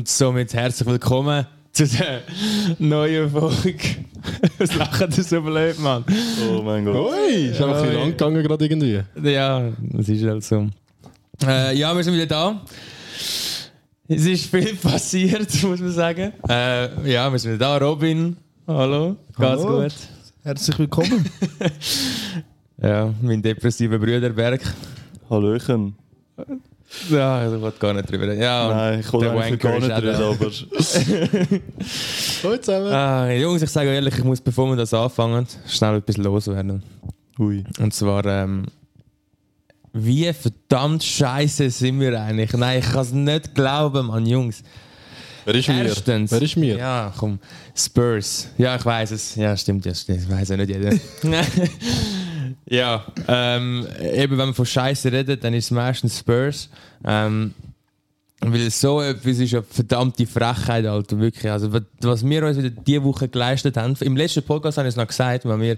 Und somit herzlich willkommen zu der neuen Folge. Was lachen das so blöd, Mann? Oh mein Gott. Ui, ist einfach ein bisschen lang gegangen gerade irgendwie. Ja, das ist halt so. Äh, ja, wir sind wieder da. Es ist viel passiert, muss man sagen. Äh, ja, wir sind wieder da. Robin, hallo, geht's Hallo. gut? Herzlich willkommen. Ja, mein depressiver Bruder Berg. Hallöchen. Ja, ich will gar nicht drüber reden. Ja, Nein, ich Wanker gar nicht da. aber Hallo zusammen. Ah, Jungs, ich sage ehrlich, ich muss, bevor wir das anfangen, schnell etwas loswerden. ui. Und zwar, ähm, wie verdammt scheiße sind wir eigentlich? Nein, ich kann es nicht glauben, Mann, Jungs. Wer ist mir? Erstens. Wer ist mir? Ja, komm. Spurs. Ja, ich weiß es. Ja, stimmt, ja, stimmt. Das weiß ja nicht jeder. ja, ähm, eben wenn man von Scheiße redet, dann ist es meistens Spurs. Ähm, weil so etwas ist eine verdammte Frechheit, Alter, wirklich. Also, was- wir uns wieder diese Woche geleistet haben, im letzten Podcast habe ich es noch gesagt, wenn wir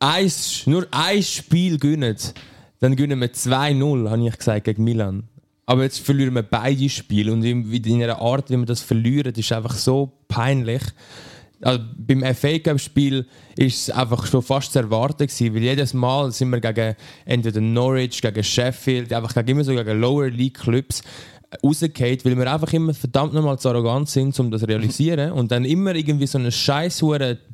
eins, nur ein Spiel gewinnen, dann gewinnen wir 2-0, habe ich gesagt, gegen Milan. Aber jetzt verlieren wir beide Spiele und in, in einer Art, wie wir das verlieren, ist einfach so peinlich. Also beim FA Cup Spiel ist es einfach schon fast zu erwarten gewesen, weil jedes Mal sind wir gegen entweder Norwich, gegen Sheffield, einfach gegen immer so gegen Lower League Clubs rausgefallen, weil wir einfach immer verdammt nochmal zu arrogant sind, um das zu realisieren und dann immer irgendwie so ein scheiß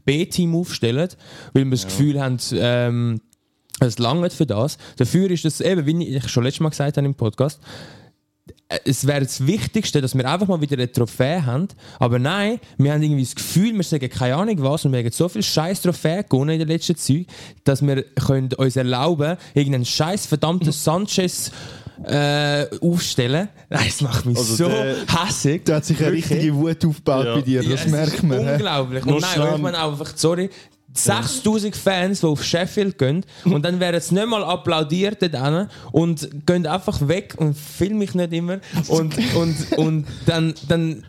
B-Team aufstellen, weil wir das Gefühl haben, ähm, es langt für das. Dafür ist es eben, wie ich schon letztes Mal gesagt habe im Podcast, äh, es wäre das Wichtigste, dass wir einfach mal wieder eine Trophäe haben. Aber nein, wir haben irgendwie das Gefühl, wir sagen keine Ahnung was und wir haben so viel scheiß Trophäe gewonnen in den letzten Zeit, dass wir können uns erlauben, irgendeinen scheiß verdammten Sanchez äh, aufstellen. Nein, das macht mich Also so der- hässig. Da hat sich eine Wirklich. richtige Wut aufgebaut Ja. bei dir, das es merkt man. Unglaublich. Und nein, ich meine einfach, sorry, 6000 Fans, die auf Sheffield gehen und dann werden sie nicht mal applaudiert dort und gehen einfach weg und film mich nicht immer. Und, und, und dann, dann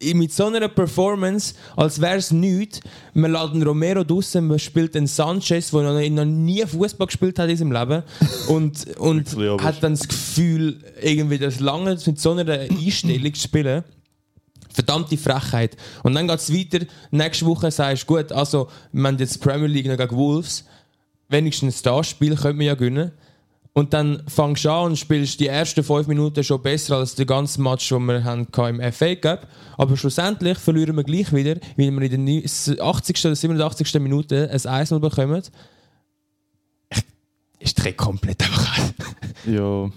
mit so einer Performance, als wäre es nichts, man lässt einen Romero draussen, man spielt einen Sanchez, der noch, noch nie Fußball gespielt hat in seinem Leben und, und hat dann das Gefühl, irgendwie das lange mit so einer Einstellung zu spielen verdammte Frechheit. Und dann geht es weiter. Nächste Woche sagst du, gut, also, wir haben jetzt Premier League noch gegen Wolves. Wenigstens das Spiel können wir ja gewinnen. Und dann fangst du an und spielst die ersten fünf Minuten schon besser als der ganze Match, den wir haben im FA Cup. Aber schlussendlich verlieren wir gleich wieder, weil wir in der 80. oder 87. Minute ein 1 bekommen. Ist der komplett einfach. Ja.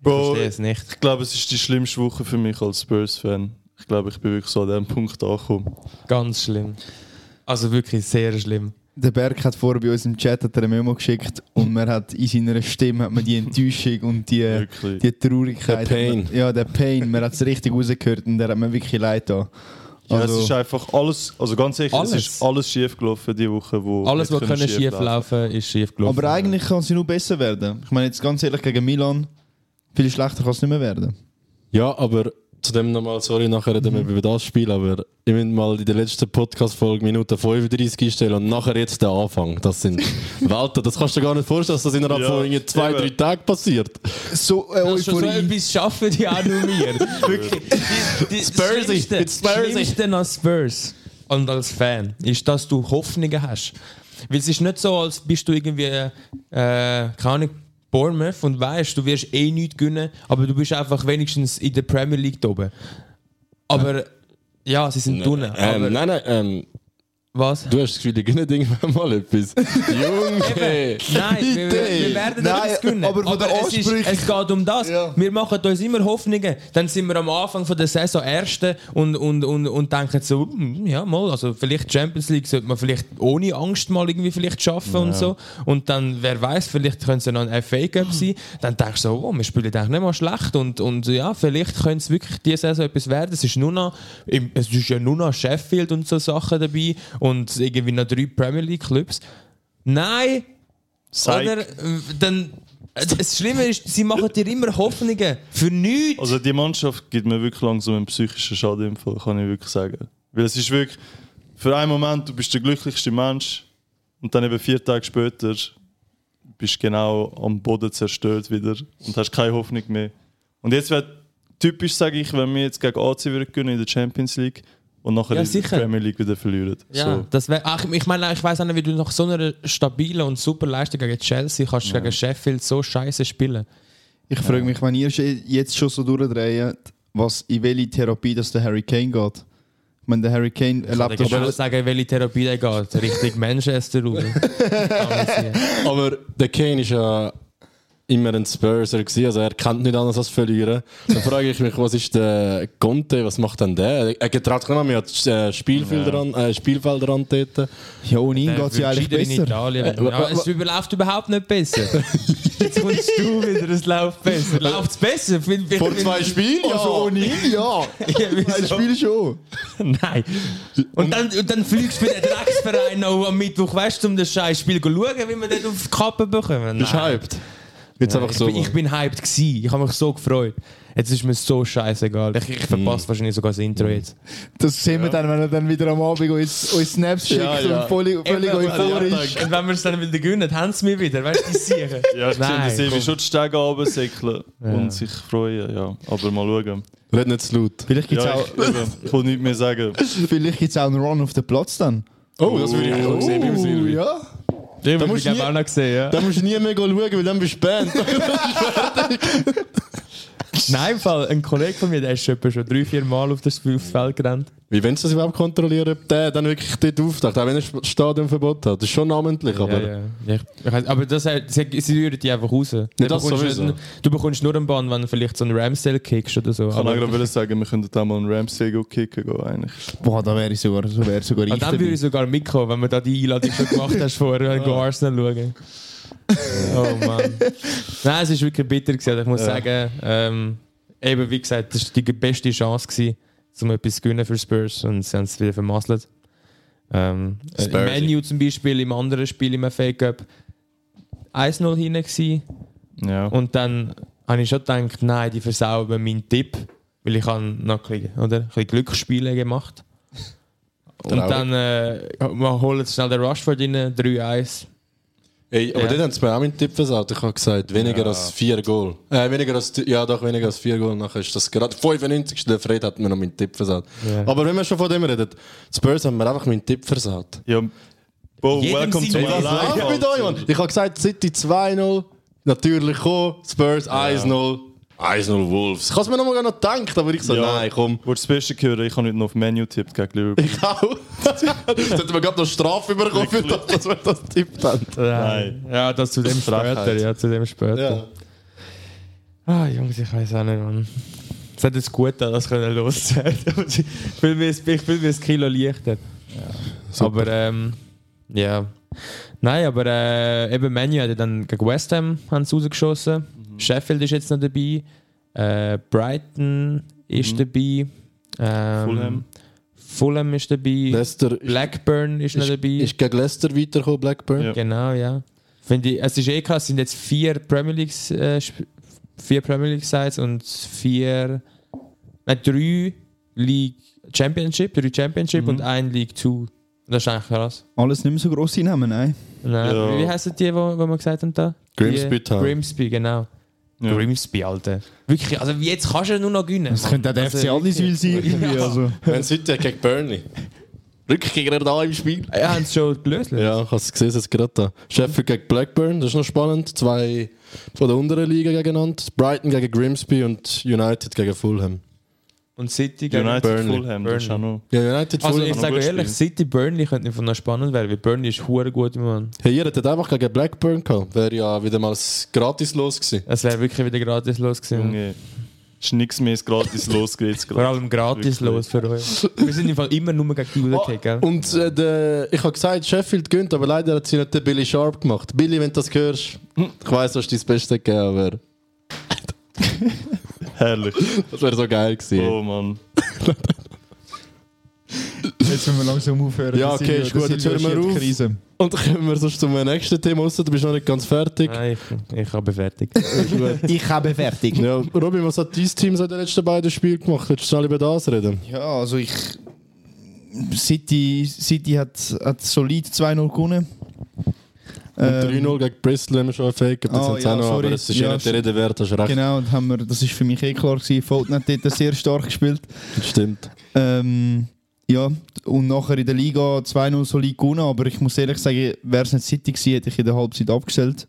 Ich Bro, verstehe es nicht. ich glaube, es ist die schlimmste Woche für mich als Spurs-Fan. Ich glaube, ich bin wirklich so an diesem Punkt angekommen. Ganz schlimm. Also wirklich sehr schlimm. Der Berg hat vorher bei uns im Chat hat er eine Memo geschickt und man hat in seiner Stimme hat man die Enttäuschung und die, Wirklich. die Traurigkeit. Der Pain. Man, ja, der Pain. Man hat es richtig rausgehört und der hat mir wirklich leid da. Ja, Also, es ist einfach alles, also ganz ehrlich, Alles. es ist alles schief gelaufen diese Woche, wo Alles, was können schief laufen, ist schief gelaufen. aber eigentlich kann sie nur besser werden. Ich meine jetzt ganz ehrlich gegen Milan, viel schlechter kann es nicht mehr werden. Ja, aber zu dem nochmal, sorry, nachher reden wir über das Spiel, aber ich will mal in der letzten Podcast-Folge Minute 35 einstellen und nachher jetzt der Anfang. Das sind Welten, das kannst du dir gar nicht vorstellen, dass das innerhalb Ja, von irgendwie zwei, eben. drei Tagen passiert. So äh, Das ist schon so Euphorie. etwas schaffen die auch nur wir. Wirklich. Die, die, Spursy. Schlimmste, It's Spursy. Schlimmste als Spurs und als Fan ist, dass du Hoffnungen hast. Weil es ist nicht so, als bist du irgendwie, äh, keine Ahnung, Bournemouth und weißt, du wirst eh nichts gewinnen, aber du bist einfach wenigstens in der Premier League oben. Aber ja, sie sind drinnen. Ähm, aber nein, nein, ähm, was? du hast das Gefühl, die gewinnen irgendwann mal etwas. Junge! Nein, wir, wir werden Nein, etwas gewinnen. aber den es, ist, es geht um das. Ja. Wir machen uns immer Hoffnungen. Dann sind wir am Anfang von der Saison Erste und, und, und, und denken so, hm, ja mal, also vielleicht Champions League sollte man vielleicht ohne Angst mal irgendwie vielleicht schaffen und so. Und dann, wer weiß, vielleicht könnte es ja noch ein FA Cup sein. Dann denkst du so, oh, wir spielen eigentlich nicht mal schlecht und, und ja, vielleicht könnte es wirklich diese Saison etwas werden. Es ist nur noch, es ist ja nur noch Sheffield und so Sachen dabei und irgendwie noch drei Premier League Clubs. Nein, Psych. oder? äh, Dann, äh, das Schlimme ist, sie machen dir immer Hoffnungen. Für nichts. Also die Mannschaft gibt mir wirklich langsam einen psychischen Schaden im Fall, kann ich wirklich sagen. Weil es ist wirklich, für einen Moment, du bist der glücklichste Mensch und dann eben vier Tage später bist du genau am Boden zerstört wieder und hast keine Hoffnung mehr. Und jetzt wird typisch, sage ich, wenn wir jetzt gegen AC würden in der Champions League und nachher Ja, in der sicher. Premier League wieder verlieren. Ja, So. das wär, ach, ich meine, ich weiß auch nicht, wie du nach so einer stabilen und super Leistung gegen Chelsea kannst gegen Sheffield so scheiße spielen. Ich frage mich, wenn ihr jetzt schon so durchdreht, was in welche Therapie das der Harry Kane geht. Ich meine, der Harry Kane Ich kann erlebt das genau sagen, welche Therapie der geht. Richtung Manchester raus. Aber der Kane ist ja immer ein Spurser gewesen, also er kennt nicht anders als verlieren. Dann frage ich mich, was ist der Conte, was macht denn der? Er getraut sich nicht mehr an äh, Spielfelder an, äh, Spielfelder antreten. Ja, ohne ihn geht es ja eigentlich besser. Italien. Äh, Ja, es überläuft überhaupt nicht besser. Jetzt kommst du wieder, es läuft besser. Läuft es besser? Find- find- Vor zwei Spielen? Also ohne ihn, ja. Ja, Ein? Spiel schon. Nein. Und dann, und dann fliegst du für den Drecksverein noch am Mittwoch, weißt du, um das scheiß Spiel zu schauen, wie wir dort auf die Kappe bekommen. Bist Nein. hyped? Jetzt einfach ich, so. bin, ich bin hyped gewesen. Ich habe mich so gefreut. Jetzt ist mir so scheißegal. Ich, ich verpasse wahrscheinlich sogar das Intro jetzt. Das sehen wir dann, wenn er dann wieder am Abend uns, uns Snaps schickt Ja, ja. und völlig, völlig euphorisch. Und wenn wir es dann wieder gewinnen, haben sie mich wieder. Weißt du, die sicher. Ja, ich sehe, Nein, sie komm. schon die Stege runtersäckeln und sich freuen. Ja. Aber mal schauen. Red nicht zu laut. Vielleicht gibt es Ja, auch, ich, eben, ich will nichts mehr sagen. vielleicht gibt's auch einen Run auf den Platz dann. Oh, das würde ich eigentlich auch sehen beim Silvi. ja. Den Da musst ich nie- auch noch sehen, ja. Da musst du nie mehr schauen, weil dann bist du Band. Nein, im Fall, ein Kollege von mir, der ist etwa schon drei, vier Mal auf das Feld gerannt. Wie wenn sie das überhaupt kontrollieren, ob der dann wirklich dort auftaucht, auch wenn er das Stadionverbot hat. Das ist schon namentlich, aber... ja, ja. Ja, ich, ich weiss- aber das, äh, sie, sie rühren die einfach raus. Du, das bekommst nicht- du bekommst nur einen Bann, wenn du vielleicht so einen Ramsdale kickst oder so. Ich kann Aber- auch sagen, wir könnten auch mal einen Ramsey go kicken gehen, eigentlich. Boah, da wäre ich sogar, so wäre sogar ich Und dann würde ich sogar mitkommen, wenn wir da die Einladung schon gemacht hast vorher, du Arsenal schauen. Oh Mann. Nein, es war wirklich bitter. Gewesen. Also Ich muss Ja. sagen, ähm, eben wie gesagt, das war die beste Chance, gewesen, um etwas zu gewinnen für Spurs und sie haben es wieder vermasselt. Ähm, äh, Im. Menu zum Beispiel, im anderen Spiel im FA Cup 1-0 hinten gewesen. Ja. Und dann habe ich schon gedacht, nein, die versauen meinen Tipp, weil ich habe noch ein bisschen, oder, ein bisschen Glücksspiele gemacht. Und Traurig. dann äh, wir holen schnell den Rushford rein, 3-1. Ey, aber Ja. dort haben sie mir auch meinen Tipp versaut. Ich habe gesagt, weniger Ja. als vier Goal. Äh, weniger als, ja doch, weniger als vier Goal. Nachher ist das gerade 95. Der Fred hat mir noch meinen Tipp versaut. Ja. Aber wenn wir schon von dem reden, die Spurs haben mir einfach meinen Tipp versaut. ja. Bo, welcome to my life. Ich bin da, Mann. Ich habe gesagt, City 2-0, natürlich kommen, Spurs 1-0. 1-0 Wolves. Ich habe es mir noch mal noch gedacht, aber ich so, Ja. nein, komm. Wolltest du das Beste hören? Ich habe nicht noch auf Menu tippt gegen Liverpool. Ich auch. Jetzt hätten wir gerade noch Strafe bekommen, für das, dass wir das tippt haben. Nein. Ja, das zu dem Frechheit. später. Ja, zu dem später. Ja. Ah, Jungs, ich weiß auch nicht, Mann. Es hat jetzt gut an, das können loswerden. ich fühle mich, ich fühle mich ein Kilo leichter. aber ähm, ja. Nein, aber äh, eben Menu hat ja dann gegen West Ham haben sie rausgeschossen. Sheffield ist jetzt noch dabei. Äh, Brighton ist dabei. Ähm, Fulham. Fulham ist dabei. Leicester ist, Blackburn ist noch ist, dabei. ist gegen Leicester weitergekommen, Blackburn. Ja. Genau, ja. Finde ich, es ist eh krass, es sind jetzt vier Premier League, äh, vier Premier League Sides und vier, nein, drei League Championship, drei Championship und ein League Two. Das ist eigentlich krass. Alles nicht mehr so grosse Namen, nein. Nein, Ja. Wie heißen die, wo, wo wir gesagt haben da? Grimsby Die- Town. Grimsby, genau. Ja. Grimsby, Alter. Wirklich, also jetzt kannst du nur noch gewinnen. Das könnte auch der Also FC Aldiswil sein. Irgendwie, Ja. also. Wenn City gegen Burnley. Rückkehrer da im Spiel. Ja, haben sie schon gelöst? Ja, ich habe es gesehen, jetzt gerade da. Sheffield gegen Blackburn, das ist noch spannend. Zwei von der unteren Liga gegeneinander. Brighton gegen Grimsby und United gegen Fulham. Und City gegen United Burnley. Fulham, das ist auch noch. Ja, United Also Fulham. ich sage ehrlich, spielen. City Burnley könnte einfach noch spannend werden, weil Burnley ist hure gut im Moment. Hey, ihr hättet einfach gegen Blackburn gehabt. Wäre ja wieder mal gratis los gewesen. Es wäre wirklich wieder gratis los gewesen. Junge. Ist nichts mehr gratis losgeht. Vor allem gratis Wirklich. los für euch. Wir sind im Fall immer nur gegen die rausgekommen, gell? Und äh, der, ich habe gesagt, Sheffield gönnt, aber leider hat sie nicht den Billy Sharp gemacht. Billy, wenn du das hörst, ich weiss, du hast dein Bestes gegeben, aber Herrlich. das wäre so geil gewesen. Oh Mann. Jetzt müssen wir langsam aufhören. Ja, okay, Silvio- ist gut, jetzt hören wir auf. Krise. Und dann kommen wir sonst zum nächsten Thema raus. Du bist noch nicht ganz fertig. Nein, ich, ich habe fertig. Ich habe fertig. Ja, Robin, was hat dein Team seit den letzten beiden Spielen gemacht? Willst du schnell über das reden? Ja, also ich. City, City hat, hat solid 2-0 gewonnen. Ähm, 3-0 gegen Bristol haben wir schon das Ah, sind ja, auch noch, sorry. aber es ist Ja, nicht der Rede wert, hast recht. Genau, das, haben wir, das ist für mich eh klar gewesen. Fulton hat dort sehr stark gespielt. Stimmt. Ähm, ja, und nachher in der Liga 2-0 solid gewonnen, aber ich muss ehrlich sagen, wäre es nicht City gewesen, hätte ich in der Halbzeit abgestellt.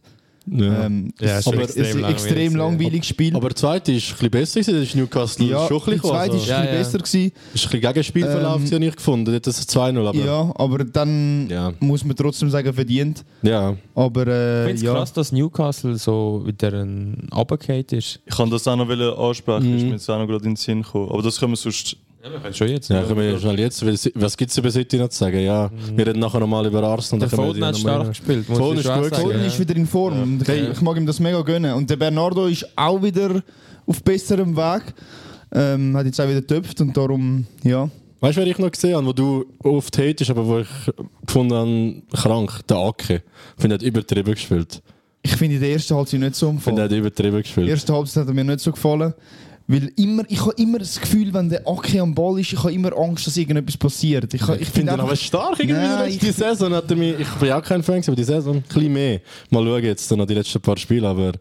Ja. Ähm, Ja, es ist aber extrem es ist extrem langweiliges Spiel. aber der zweite ist ein bisschen besser gewesen, das ist Newcastle ja, schon ein bisschen zweite ist also, Ja, ein bisschen ja. besser gewesen. ist ein bisschen Gegenspielverlauf, Ähm, ähm, ich gefunden, das ist 2-0, aber ja. Aber dann Ja. muss man trotzdem sagen, verdient. ja. Aber Ich äh, finde es ja, krass, dass Newcastle so wieder ein Runtergefallen ist. Ich kann das auch noch ansprechen, Mhm. ist mir jetzt auch noch gerade in den Sinn gekommen. Aber das können wir sonst. Ja, wir können schon jetzt. Ja, können wir schnell jetzt, was gibt es über City noch zu sagen? Ja, wir reden nachher nochmal über Arsenal. der dann können wir Foden hat die stark rein. gespielt. Foden ist gut Foden ist wieder in Form. Ich, ich mag ihm das mega gönnen. Und der Bernardo ist auch wieder auf besserem Weg. Ähm, hat jetzt auch wieder getöpft und darum, ja. Weißt du, wer ich noch gesehen habe, wo du oft hatest, aber wo ich gefunden habe, krank, der Ake. Ich finde, er hat übertrieben gespielt. Ich finde in der ersten Halbzeit nicht so Ich finde, er umfallen. hat übertrieben Die gespielt. erste Halbzeit hat er mir nicht so gefallen. Weil immer, ich habe immer das Gefühl, wenn der Aki am Ball ist, ich habe immer Angst, dass irgendetwas passiert. Ich, ich Ich finde ihn aber stark irgendwie. Nein, ich- die Saison hat er mich, ich bin auch kein Fan, aber die Saison ein bisschen mehr. Mal schauen jetzt noch die letzten paar Spiele, aber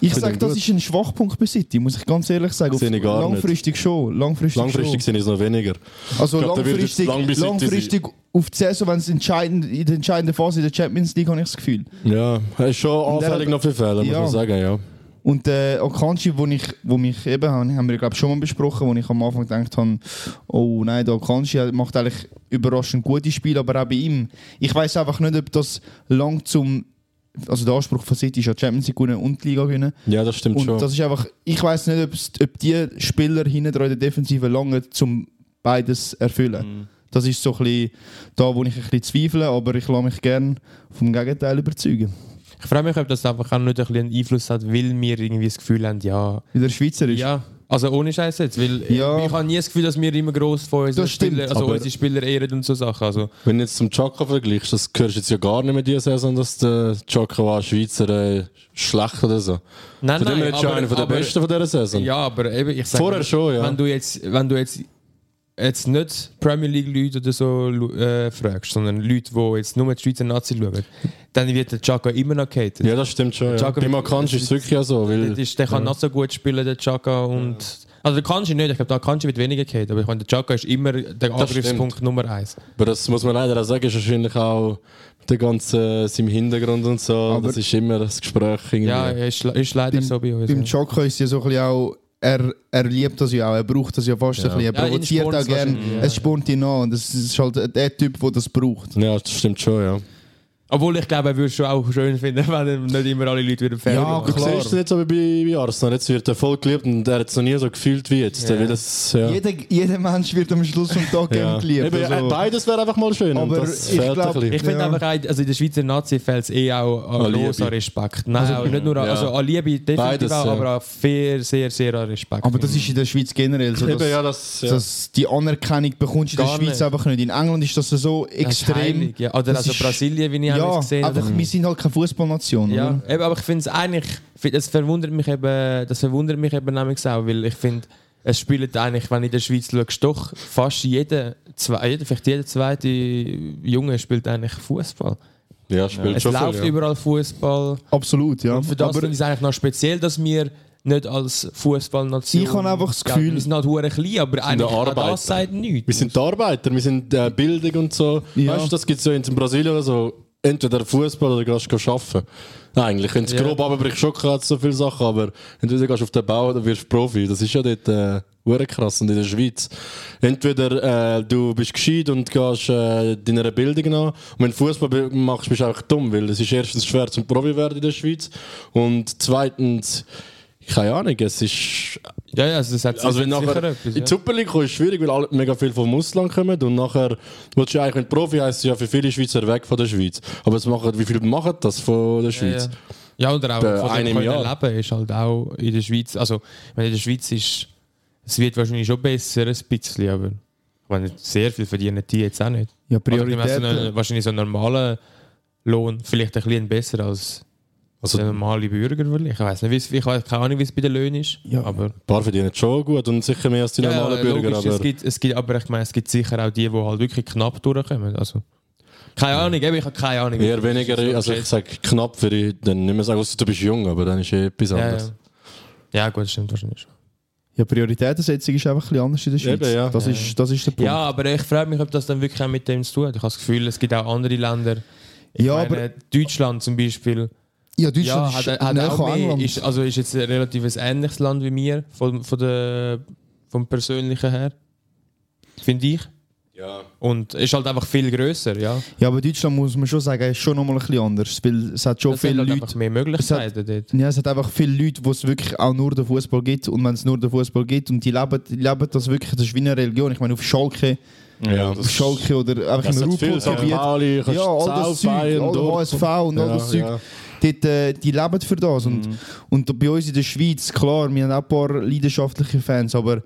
Ich sage, das gut. ist ein Schwachpunkt bei City, muss ich ganz ehrlich sagen. Sehe ich gar nicht. langfristig schon. Langfristig, langfristig sind es noch weniger. Also Ich glaub, langfristig, lang langfristig auf die Saison, wenn es entscheidend, in der entscheidenden Phase in der Champions League habe ich das Gefühl. Ja, er ist schon anfällig noch für Fehler, muss Ja. man sagen, ja. Und äh, Akanji, wo, ich, wo mich eben, haben haben wir glaube schon mal besprochen, wo ich am Anfang gedacht habe, oh nein, der Akanji macht eigentlich überraschend gute Spiele, aber auch bei ihm. Ich weiß einfach nicht, ob das lang zum, also der Anspruch von City ist ja Champions League gewinnen und die Liga gewinnen. Ja, das stimmt Und schon. das ist einfach, ich weiß nicht, ob die Spieler hinten in der Defensive lange zum beides erfüllen. Das ist so ein bisschen da, wo ich ein bisschen zweifle, aber ich lasse mich gerne vom Gegenteil überzeugen. Ich frage mich, ob das einfach auch nicht ein bisschen einen Einfluss hat, weil wir irgendwie das Gefühl haben, ja. Wie der Schweizer ist. Ja, also ohne Scheiß jetzt. Weil Ja. ich habe nie das Gefühl, dass wir immer gross von unseren Das stimmt, Spielern, also aber- unsere Spieler ehren und so Sachen. Also, Wenn du jetzt zum Chaka vergleichst, das hörst du jetzt ja gar nicht mehr diese Saison, dass der Chaka war Schweizer äh, schlecht oder so. nein, Von dem her ist ja einer von der aber- Besten von dieser Saison. Ja, aber eben, ich sage, Vorher schon, ja. wenn du jetzt, wenn du jetzt, jetzt nicht Premier League Leute oder so äh, fragst, sondern Leute, die jetzt nur die Schweizer Nazi schauen, dann wird der Chaka immer noch gehatet. Ja, das stimmt schon. Ja. Chaka- Bei Makanji ist es wirklich ja so, weil ist, der kann nicht so gut spielen, der Chaka. Und, Also der Kanji nicht, ich glaube, der Kanji wird weniger gehatet, aber ich meine, der Chaka ist immer der Angriffspunkt Nummer eins. Aber das muss man leider auch sagen, ist wahrscheinlich auch der ganze seinem Hintergrund und so. Aber- das ist immer das Gespräch irgendwie. Ja, ist, ist leider so bei uns. Beim ja. Chaka ist ja so ein bisschen auch, er, er liebt das ja auch, er braucht das ja fast ein bisschen, er Ja, ihn provoziert auch gerne, ja. es spornt ihn an und das ist halt der Typ, der das braucht. ja, das stimmt schon, ja. Obwohl ich glaube, er würde es schon auch schön finden, wenn nicht immer alle Leute wieder fertig Ja, Du Klar. siehst es jetzt aber bei, bei Arsenal, jetzt wird er voll geliebt und er hat es noch nie so gefühlt wie jetzt. Ja. Weil das, ja. Jeder, jeder Mensch wird am Schluss vom Tag ja. geliebt. Eben, also- beides wäre einfach mal schön. Aber das ich fehlt glaub- ein bisschen. Ich finde Ja. einfach, auch- also in der Schweizer Nazi fällt es eh auch an An an Respekt. Nein, auch nicht nur an, Ja. also an Liebe definitiv Beides, auch, aber auch sehr, sehr, sehr an Respekt. aber das ist in der Schweiz generell so, dass, Eben, ja, das, ja. dass die Anerkennung bekommst du in der Schweiz nicht. einfach nicht. In England ist das so Das ist extrem. heilig, ja. Oder Das also ist- Brasilien, wie ich Ja, jetzt gesehen habe. einfach, wir sind halt keine Fußballnation. Ja, oder? eben, aber ich finde es eigentlich, das verwundert mich eben, das verwundert mich eben nämlich auch, weil ich finde, es spielt eigentlich, wenn du in der Schweiz schaust, doch fast jeder, zwei, jeder, vielleicht jeder zweite Junge spielt eigentlich Fußball. ja, spielt Es schon läuft viel, ja. überall Fußball. Absolut, ja. Und für das aber finde ich es eigentlich noch speziell, dass wir nicht als Fußballnation. Ich habe einfach das Ja, Gefühl- Wir sind halt hure klein, aber eigentlich Arbeiter. das sagt nichts. Wir sind die Arbeiter, wir sind äh, Bildung und so. Ja. Weißt du, das gibt es so in Brasilien oder so. Entweder Fußball oder gehst du arbeiten. Eigentlich, wenn es Ja. grob abbricht, schon gerade so viele Sachen, aber entweder gehst du auf den Bau oder wirst Profi. Das ist ja dort äh, krass und in der Schweiz. Entweder äh, du bist gescheit und gehst äh, deiner Bildung nach. Und wenn du Fußball machst, bist du einfach dumm, weil es ist erstens schwer zum Profi werden in der Schweiz und zweitens, keine Ahnung, es ist Ja, ja, also das hat also wenn nachher etwas, in die ja. Super League kommst, ist es schwierig, weil alle, mega viel vom Ausland kommen und nachher willst du eigentlich, wenn du Profi heisst, ja für viele Schweizer weg von der Schweiz. Aber es machen, wie viele machen das von der Ja, Schweiz? ja. ja, oder auch Bei von einem Jahr. leben ist halt auch in der Schweiz, also meine, in der Schweiz ist, es wird wahrscheinlich schon besser, ein bisschen, aber ich meine, sehr viel verdienen die jetzt auch nicht. ja, Also, ich meine, Prioritäten. so einen- wahrscheinlich so einen normalen Lohn, vielleicht ein bisschen besser als Also der normale Bürger. Ich weiß nicht, wie es- ich weiß keine Ahnung, wie es bei den Löhnen ist, Ja. aber ein paar verdienen schon gut und sicher mehr als die normalen ja, Bürger. logisch, aber es gibt, es gibt, aber ich meine, es gibt sicher auch die, die halt wirklich knapp durchkommen. Also, Keine Ahnung, ich habe keine Ahnung. Eher weniger, So also ich sage knapp für dich, dann nicht mehr sagen, du bist jung, aber dann ist eh etwas ja, anderes. ja. ja, gut, das stimmt wahrscheinlich schon. Ja, Prioritätensetzung ist einfach ein bisschen anders in der Schweiz. Eben, ja. Das, Ja. Ist, das ist der Punkt. Ja, aber ich frage mich, ob das dann wirklich auch mit dem zu tun hat. Ich habe das Gefühl, es gibt auch andere Länder. Ich Ja, meine, Deutschland zum Beispiel. Ja Deutschland ja, ist hat, hat auch mehr, ist, also ist jetzt ein relativ ähnliches Land wie mir, von, von der, vom Persönlichen her. Finde ich. Ja. Und ist halt einfach viel grösser, ja. Ja, aber Deutschland muss man schon sagen, ist schon nochmal ein bisschen anders. Weil es hat schon Es viele halt Leute. mehr Möglichkeiten dort. Ja, es hat einfach viele Leute, wo es wirklich auch nur den Fußball gibt. Und wenn es nur den Fußball gibt und die leben, die leben das wirklich, das ist wie eine Religion. Ich meine, auf Schalke, Ja, auf Schalke oder einfach im hat. Pauli, kannst Ja, all das Zeug, all. HSV und all das Zeug. ja. Dort, äh, die leben für das. Und, und bei uns in der Schweiz, klar, wir haben auch ein paar leidenschaftliche Fans, aber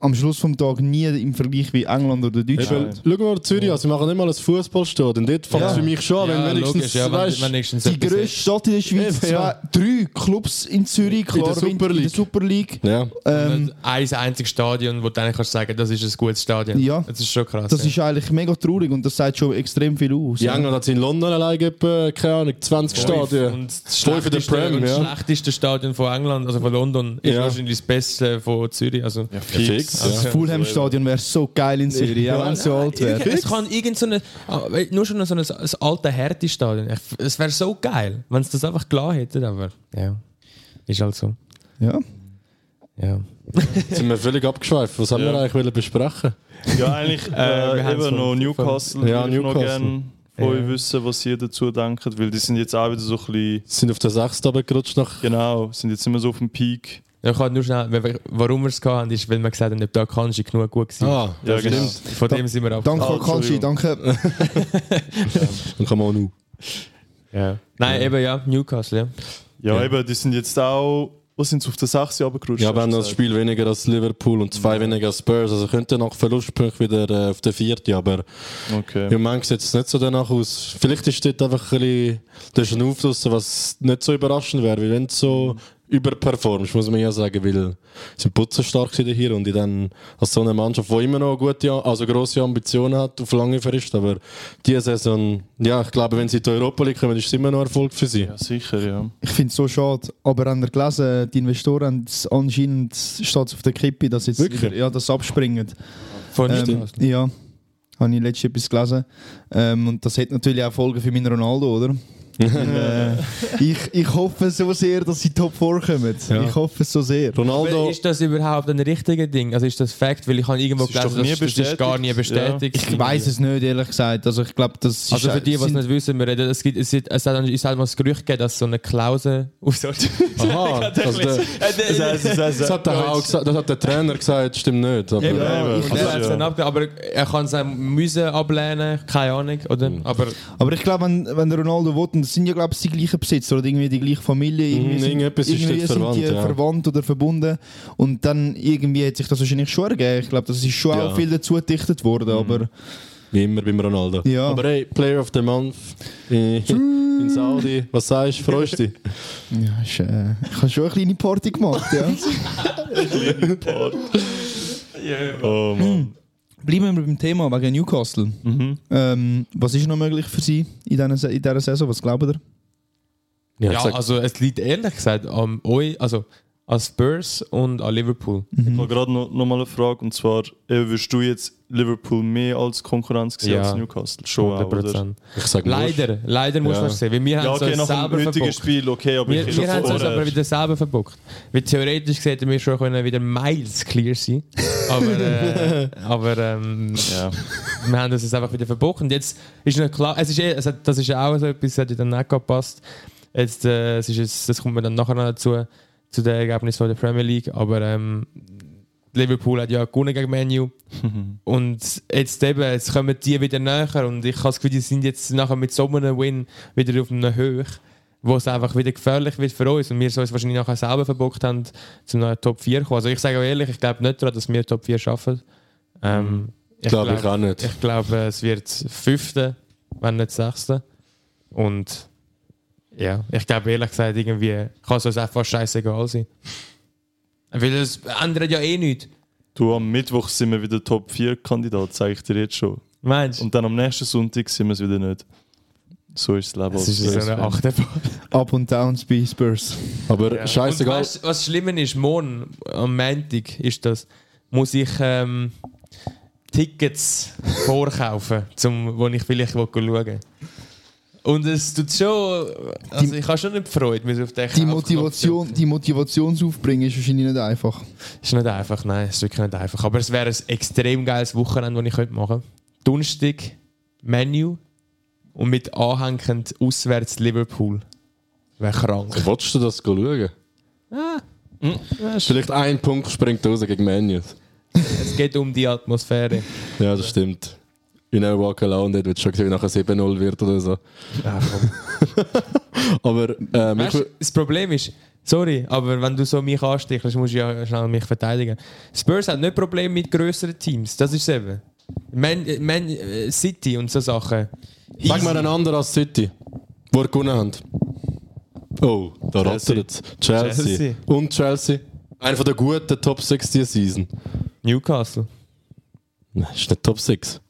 am Schluss vom Tag nie im Vergleich wie England oder Deutschland. Eben, Schau mal Zürich an, sie machen nicht mal ein Fußballstadion. Dort fängt es Ja. für mich schon an, wenn wenigstens, logisch, ja, wenn, weißt, wenigstens Die grösste Stadt in der Schweiz, ja. zwei, drei Clubs in Zürich, klar, der Super in der League. Super League. ja. Ähm, Und ein einziges Stadion, wo du eigentlich kannst sagen, das ist ein gutes Stadion. Ja. Das ist schon krass. das ja. ist eigentlich mega traurig und das sagt schon extrem viel aus. Die ja. England hat in London allein etwa, keine Ahnung, 20 Stadien. Und das Fünf schlechteste, Prem, und das ja. schlechteste Stadion von England, also von London, ist Ja. wahrscheinlich das Beste von Zürich. Also, Ja, fix, fix. ja. Das Fulham-Stadion wäre so geil in Zürich, ja, wenn es so alt wäre. Es kann irgend so eine, ah, nur schon so ein, ein alter Härte-Stadion. Es wäre so geil, wenn es das einfach klar hätte, aber ja, ist halt so. Ja. Ja. Jetzt sind wir völlig abgeschweift. Was haben Ja. wir eigentlich wollen besprechen? Ja, eigentlich wir äh, haben's eben noch Newcastle. Ja, würde ich noch Newcastle. gerne von Ja. euch wissen, was ihr dazu denkt, weil die sind jetzt auch wieder so ein bisschen, Sind auf der 6. runtergerutscht nach. genau, sind jetzt immer so auf dem Peak. Ja, ich kann nur schnell, weil- warum wir es gehabt haben, ist, weil wir gesagt haben, ob da Kanji genug gut gewesen. Ah, Ja, das genau. stimmt. Von dem sind wir ab. Danke, Ah, Kanji, danke. Man auch noch. Ja. Nein, eben ja, Newcastle, ja. Ja, Ja. eben, die sind jetzt auch, was sind sie auf der 6 runtergerutscht? Ja, wir haben das? Spiel weniger als Liverpool und zwei weniger als Spurs. Also könnte nach Verlustpunkt wieder äh, auf der vierten, aber Okay. im Moment sieht es nicht so danach aus. Vielleicht ist dort einfach ein bisschen der Schnuff draussen, was nicht so überraschend wäre, wie wenn du so überperformst, muss man ja sagen, weil sie sind putzenstark sind hier und die dann als so eine Mannschaft, die immer noch gute, also grosse Ambitionen hat auf lange Frist, aber diese Saison, ja, ich glaube, wenn sie in die Europa League kommen, ist es immer noch Erfolg für sie. Ja, sicher, ja. Ich finde es so schade. Aber haben ihr gelesen, die Investoren anscheinend steht auf der Kippe, dass jetzt Wirklich? wieder, ja, das abspringen. Von Ähm, ja, habe ich letztens etwas gelesen. Ähm, und das hat natürlich auch Folgen für meinen Ronaldo, oder? Äh, ich, ich hoffe so sehr, dass sie Top 4 kommen. Ja. Ich hoffe so sehr. Ronaldo, Aber ist das überhaupt ein richtiges Ding? Also ist das Fakt? Weil ich habe irgendwo Das gelesen, nie das, ist gar nie bestätigt. bestätigt. Ich weiß es nicht, ehrlich gesagt. Also ich glaube, das ist... Also für die, die es nicht wissen, wir reden, es, gibt, es, gibt, es hat es hat mal das Gerücht gegeben, dass so eine Klausel aufsorgt. aha, also der, Das heißt, das hat der auch gesagt, das hat der Trainer gesagt, stimmt nicht. Aber, Ja, ich- also Ja. er aber er kann es auch müssen ablehnen, keine Ahnung, oder? Aber Aber ich glaube, wenn, wenn Ronaldo will, sind ja glaube ich die gleichen Besitzer oder irgendwie die gleiche Familie, irgendwie, Mhm, sind, irgendetwas ist irgendwie dort sind die verwandt, ja. verwandt oder verbunden und dann irgendwie hat sich das wahrscheinlich schon ergeben. Ich glaube, das ist schon Ja. auch viel dazu gedichtet worden, aber Wie immer beim Ronaldo. Ja. Aber hey, Player of the Month in, in Saudi, was sagst du? Freust du dich? ja, ist, äh, ich habe schon eine kleine Party gemacht. Ja. Oh Mann. Bleiben wir beim Thema wegen Newcastle. Mhm. Ähm, was ist noch möglich für Sie in dieser, Se- in dieser Saison? Was glaubt ihr? Ja, ja, also es liegt ehrlich gesagt an euch, also an Spurs und an Liverpool. Ich habe gerade noch, noch mal eine Frage und zwar, äh, würdest du jetzt Liverpool mehr als Konkurrenz sehen Ja. als Newcastle? Schon auch, oder? 100%. ich sag nur- Leider, leider muss Ja. man es sehen, weil wir Ja, haben okay, es nach uns dem selber verbockt. Spiel, okay, aber Wir, ich wir haben es uns aber wieder selber verbockt. Weil theoretisch hätten wir schon können wieder miles clear sein Aber, äh, aber ähm, Ja. wir haben uns das einfach wieder verbockt. Und jetzt ist noch klar, es ist eh, es hat, das ist auch so etwas, das hat dann nicht gepasst. Jetzt, äh, es ist jetzt, das kommt mir dann nachher noch dazu, zu den Ergebnissen von der Premier League. Aber ähm, Liverpool hat ja gewonnen gegen Menu. und jetzt eben, jetzt kommen die wieder näher. Und ich habe das Gefühl, die sind jetzt nachher mit so einem Win wieder auf einer Höhe, wo es einfach wieder gefährlich wird für uns. Und wir so uns wahrscheinlich nachher selber verbockt haben, zum neuen Top 4 kommen. Also ich sage auch ehrlich, ich glaube nicht daran, dass wir Top 4 schaffen. Ähm, Glaube ich auch nicht. Ich glaube, es wird Fünfte, wenn nicht Sechste. Und ja, ich glaube ehrlich gesagt, irgendwie kann es uns fast scheißegal sein. Weil es ändert ja eh nichts. Du, am Mittwoch sind wir wieder Top 4 Kandidat, sage ich dir jetzt schon. Meinst du? Und dann am nächsten Sonntag sind wir es wieder nicht. So ist das Leben. Das als ist so eine. Achterbahn. Up und Downs bei Spurs. Aber Und scheißegal. weißt, was schlimmer ist, morgen am Montag ist das, muss ich ähm, Tickets vorkaufen, zum, wo ich vielleicht schauen will. Und es tut schon, also ich habe schon nicht Freude, mich auf den Die, Motivation, die Motivationsaufbringen ist wahrscheinlich nicht einfach. Ist nicht einfach, nein, ist wirklich nicht einfach. Aber es wäre ein extrem geiles Wochenende, das ich könnte machen könnte. Donnerstag Menu und mit anhängend auswärts Liverpool. Wäre krank. Wolltest du das schauen? Vielleicht ein Punkt springt raus gegen Menus. Es geht um die Atmosphäre. Ja, das stimmt. You never walk alone, dort wird schon gesehen, wie nachher 7-0 wird oder so. Ja. Aber ähm, Weißt, das Problem ist, sorry, aber wenn du so mich anstichelst, musst du ja schnell mich verteidigen. Spurs hat nicht Probleme mit größeren Teams, das ist es eben. Man, Man äh, City und so Sachen. sag mal einen anderen als City, wo er gewonnen hat. Oh, da Chelsea. rattert es. Chelsea. Chelsea. Und Chelsea. Einer von der guten Top 6 dieser Season. Newcastle. Nein, ist nicht Top 6.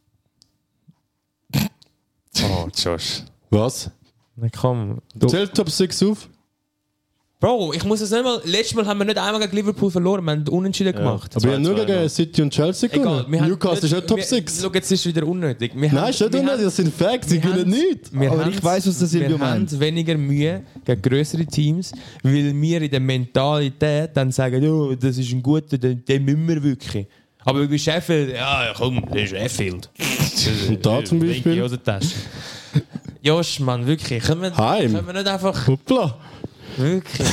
Oh, Josh. Was? Na komm. Du. Zählt Top 6 auf? Bro, ich muss es nicht mal. Letztes Mal haben wir nicht einmal gegen Liverpool verloren, wir haben Unentschieden gemacht. Aber wir haben nur 2-2 gegen. City und Chelsea gewonnen. wir Newcastle ist nicht Top wir- 6. Schau, jetzt ist es wieder unnötig. Wir Nein, haben- ist nicht wir unnötig, das sind Facts, sie wir gewinnen. Wir Aber haben- ich weiss, was der Silvio Wir meint. haben weniger Mühe gegen größere Teams, weil wir in der Mentalität dann sagen, oh, das ist ein guter, den, den müssen wir wirklich. Aber bei Sheffield, ja, ja, komm, das ist Sheffield. Und da zum Beispiel? Josh, Mann, wirklich. Können wir, Heim. können wir nicht einfach. Hoppla. Wirklich.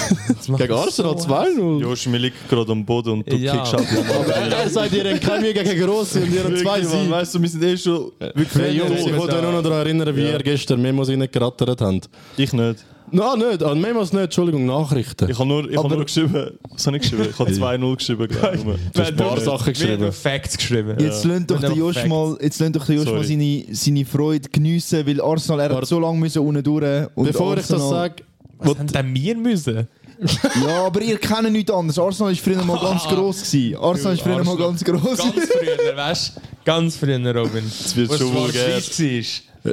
Gegen Arsenal so 2-0. Josh, mir liegt gerade am Boden und du Ja. kickst Aber er sagt, ihr habt keine Mühe gegen Grosse und ihr habt zwei Siege. weißt du, wir sind eh schon wirklich Hey ich wollte euch nur noch daran erinnern, wie Ja. ihr gestern Memos reingerattert habt. Ich nicht. Nein, nicht. An Memos nicht, Entschuldigung, Nachrichten. Ich habe nur, ich hab nur geschrieben. Was habe ich geschrieben? Ich habe 2-0 geschrieben. Du hast ein paar Sachen Wir geschrieben. haben Facts geschrieben. Jetzt lasst doch Wir der Josh Facts. mal, jetzt doch der Josh mal seine, seine Freude geniessen, weil Arsenal, er hat so lange müssen unten durch. Und Bevor ich das Arsenal- sage, Was haben denn wir müssen? Ja, aber ihr kennt nichts anderes. Arsenal war früher mal ganz gross. Gewesen. Arsenal war früher mal Arsenal. ganz gross. Ganz früher, weißt du? Ganz früher, Robin. Das wird schon. Nein,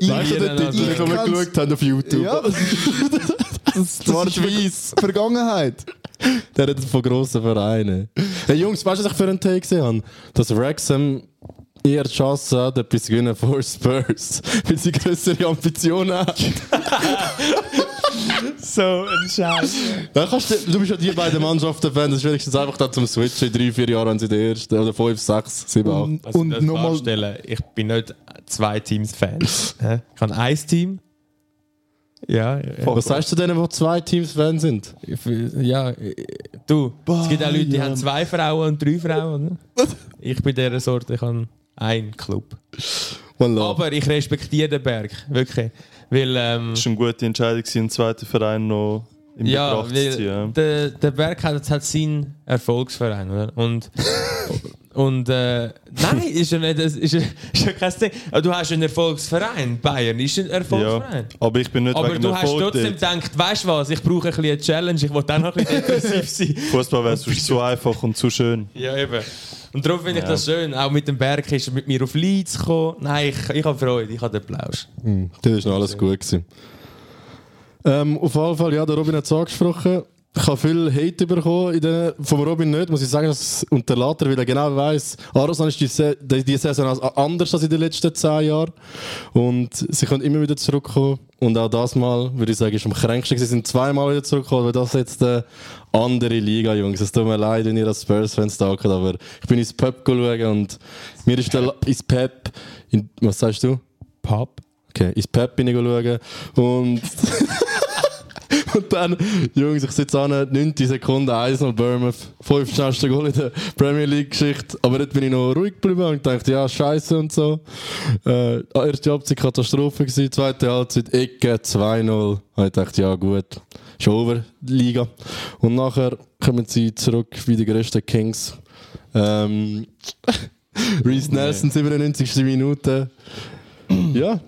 ich habe Titel, den wir kann's- geschaut haben auf YouTube. Ja, das ist, das, das ist Schweiss. Vergangenheit. Der redet von grossen Vereinen. Hey Jungs, weißt du, was ich für einen Take gesehen habe? Dass Wrexham eher die Chance hat, etwas zu gewinnen vor Spurs, weil sie größere Ambitionen haben. So ein Scheiß. Dann kannst du, du bist ja die beiden Mannschaften Fan, das ist wenigstens einfach da zum Switchen. In drei, vier Jahren haben sie die ersten, oder fünf, sechs, sieben, acht. Und, Also und nochmal. ich bin nicht zwei Teams-Fan. Hä? ich habe ein Team. Ja, ja. Was sagst du denen, die zwei Teams Fan sind? ja, du, es gibt auch Leute, die Bayern. haben zwei Frauen und drei Frauen. Oder? Ich bin dieser Sorte, ich habe einen Club. Aber ich respektiere den Berg, wirklich. Weil, ähm, Das war eine gute Entscheidung, einen zweiten Verein noch in ja, Betracht zu ziehen. ja. der, der Berg hat, hat seinen Erfolgsverein, oder? Und, und äh, nein, ist ja nicht, ist, ja- ist ja kein Ding. Aber du hast einen Erfolgsverein, Bayern ist ein Ja, Erfolgsverein. aber ich bin nicht Aber du dem hast Erfolg trotzdem dort. gedacht, weißt du was, ich brauche ein bisschen eine Challenge, ich will auch noch ein bisschen depressiv sein. Fußball wäre zu einfach und zu schön. Ja, eben. Und darum finde ich das schön. Auch mit dem Berg ist er mit mir auf Leeds gekommen. Nein, ich, ich habe Freude, ich habe den Plausch. Das ist noch alles gut gewesen. Ähm, auf jeden Fall, ja, der Robin hat es angesprochen. Ich habe viel Hate bekommen, den, vom Robin nicht, muss ich sagen, das unterlässt er, weil er genau weiss, Arsenal ist die, Se die, die Saison anders als in den letzten zehn Jahren und sie können immer wieder zurückkommen und auch das Mal, würde ich sagen, ist am kränksten. Sie sind zweimal wieder zurückgekommen, aber das ist jetzt eine andere Liga, Jungs. Es tut mir leid, wenn ihr als Spurs-Fans da hockt, aber ich bin ins Pub schauen und mir ist der ins Pep, in, was sagst du? Pub? Okay, ins Pep bin ich schauen und... Und dann, Jungs, ich sitze an, 9 Sekunden, 1-0 Bournemouth, 5 schnellste Goal in der Premier League-Geschichte. Aber dort bin ich noch ruhig geblieben und dachte, ja, scheiße und so. Äh, erste Halbzeit Katastrophe gewesen, zweite Halbzeit Ecke 2-0. Und ich dachte, ja gut, ist over, die Liga. Und nachher kommen sie zurück wie die größten Kings. Ähm, Reece Nelson, 97. Minute. Ja,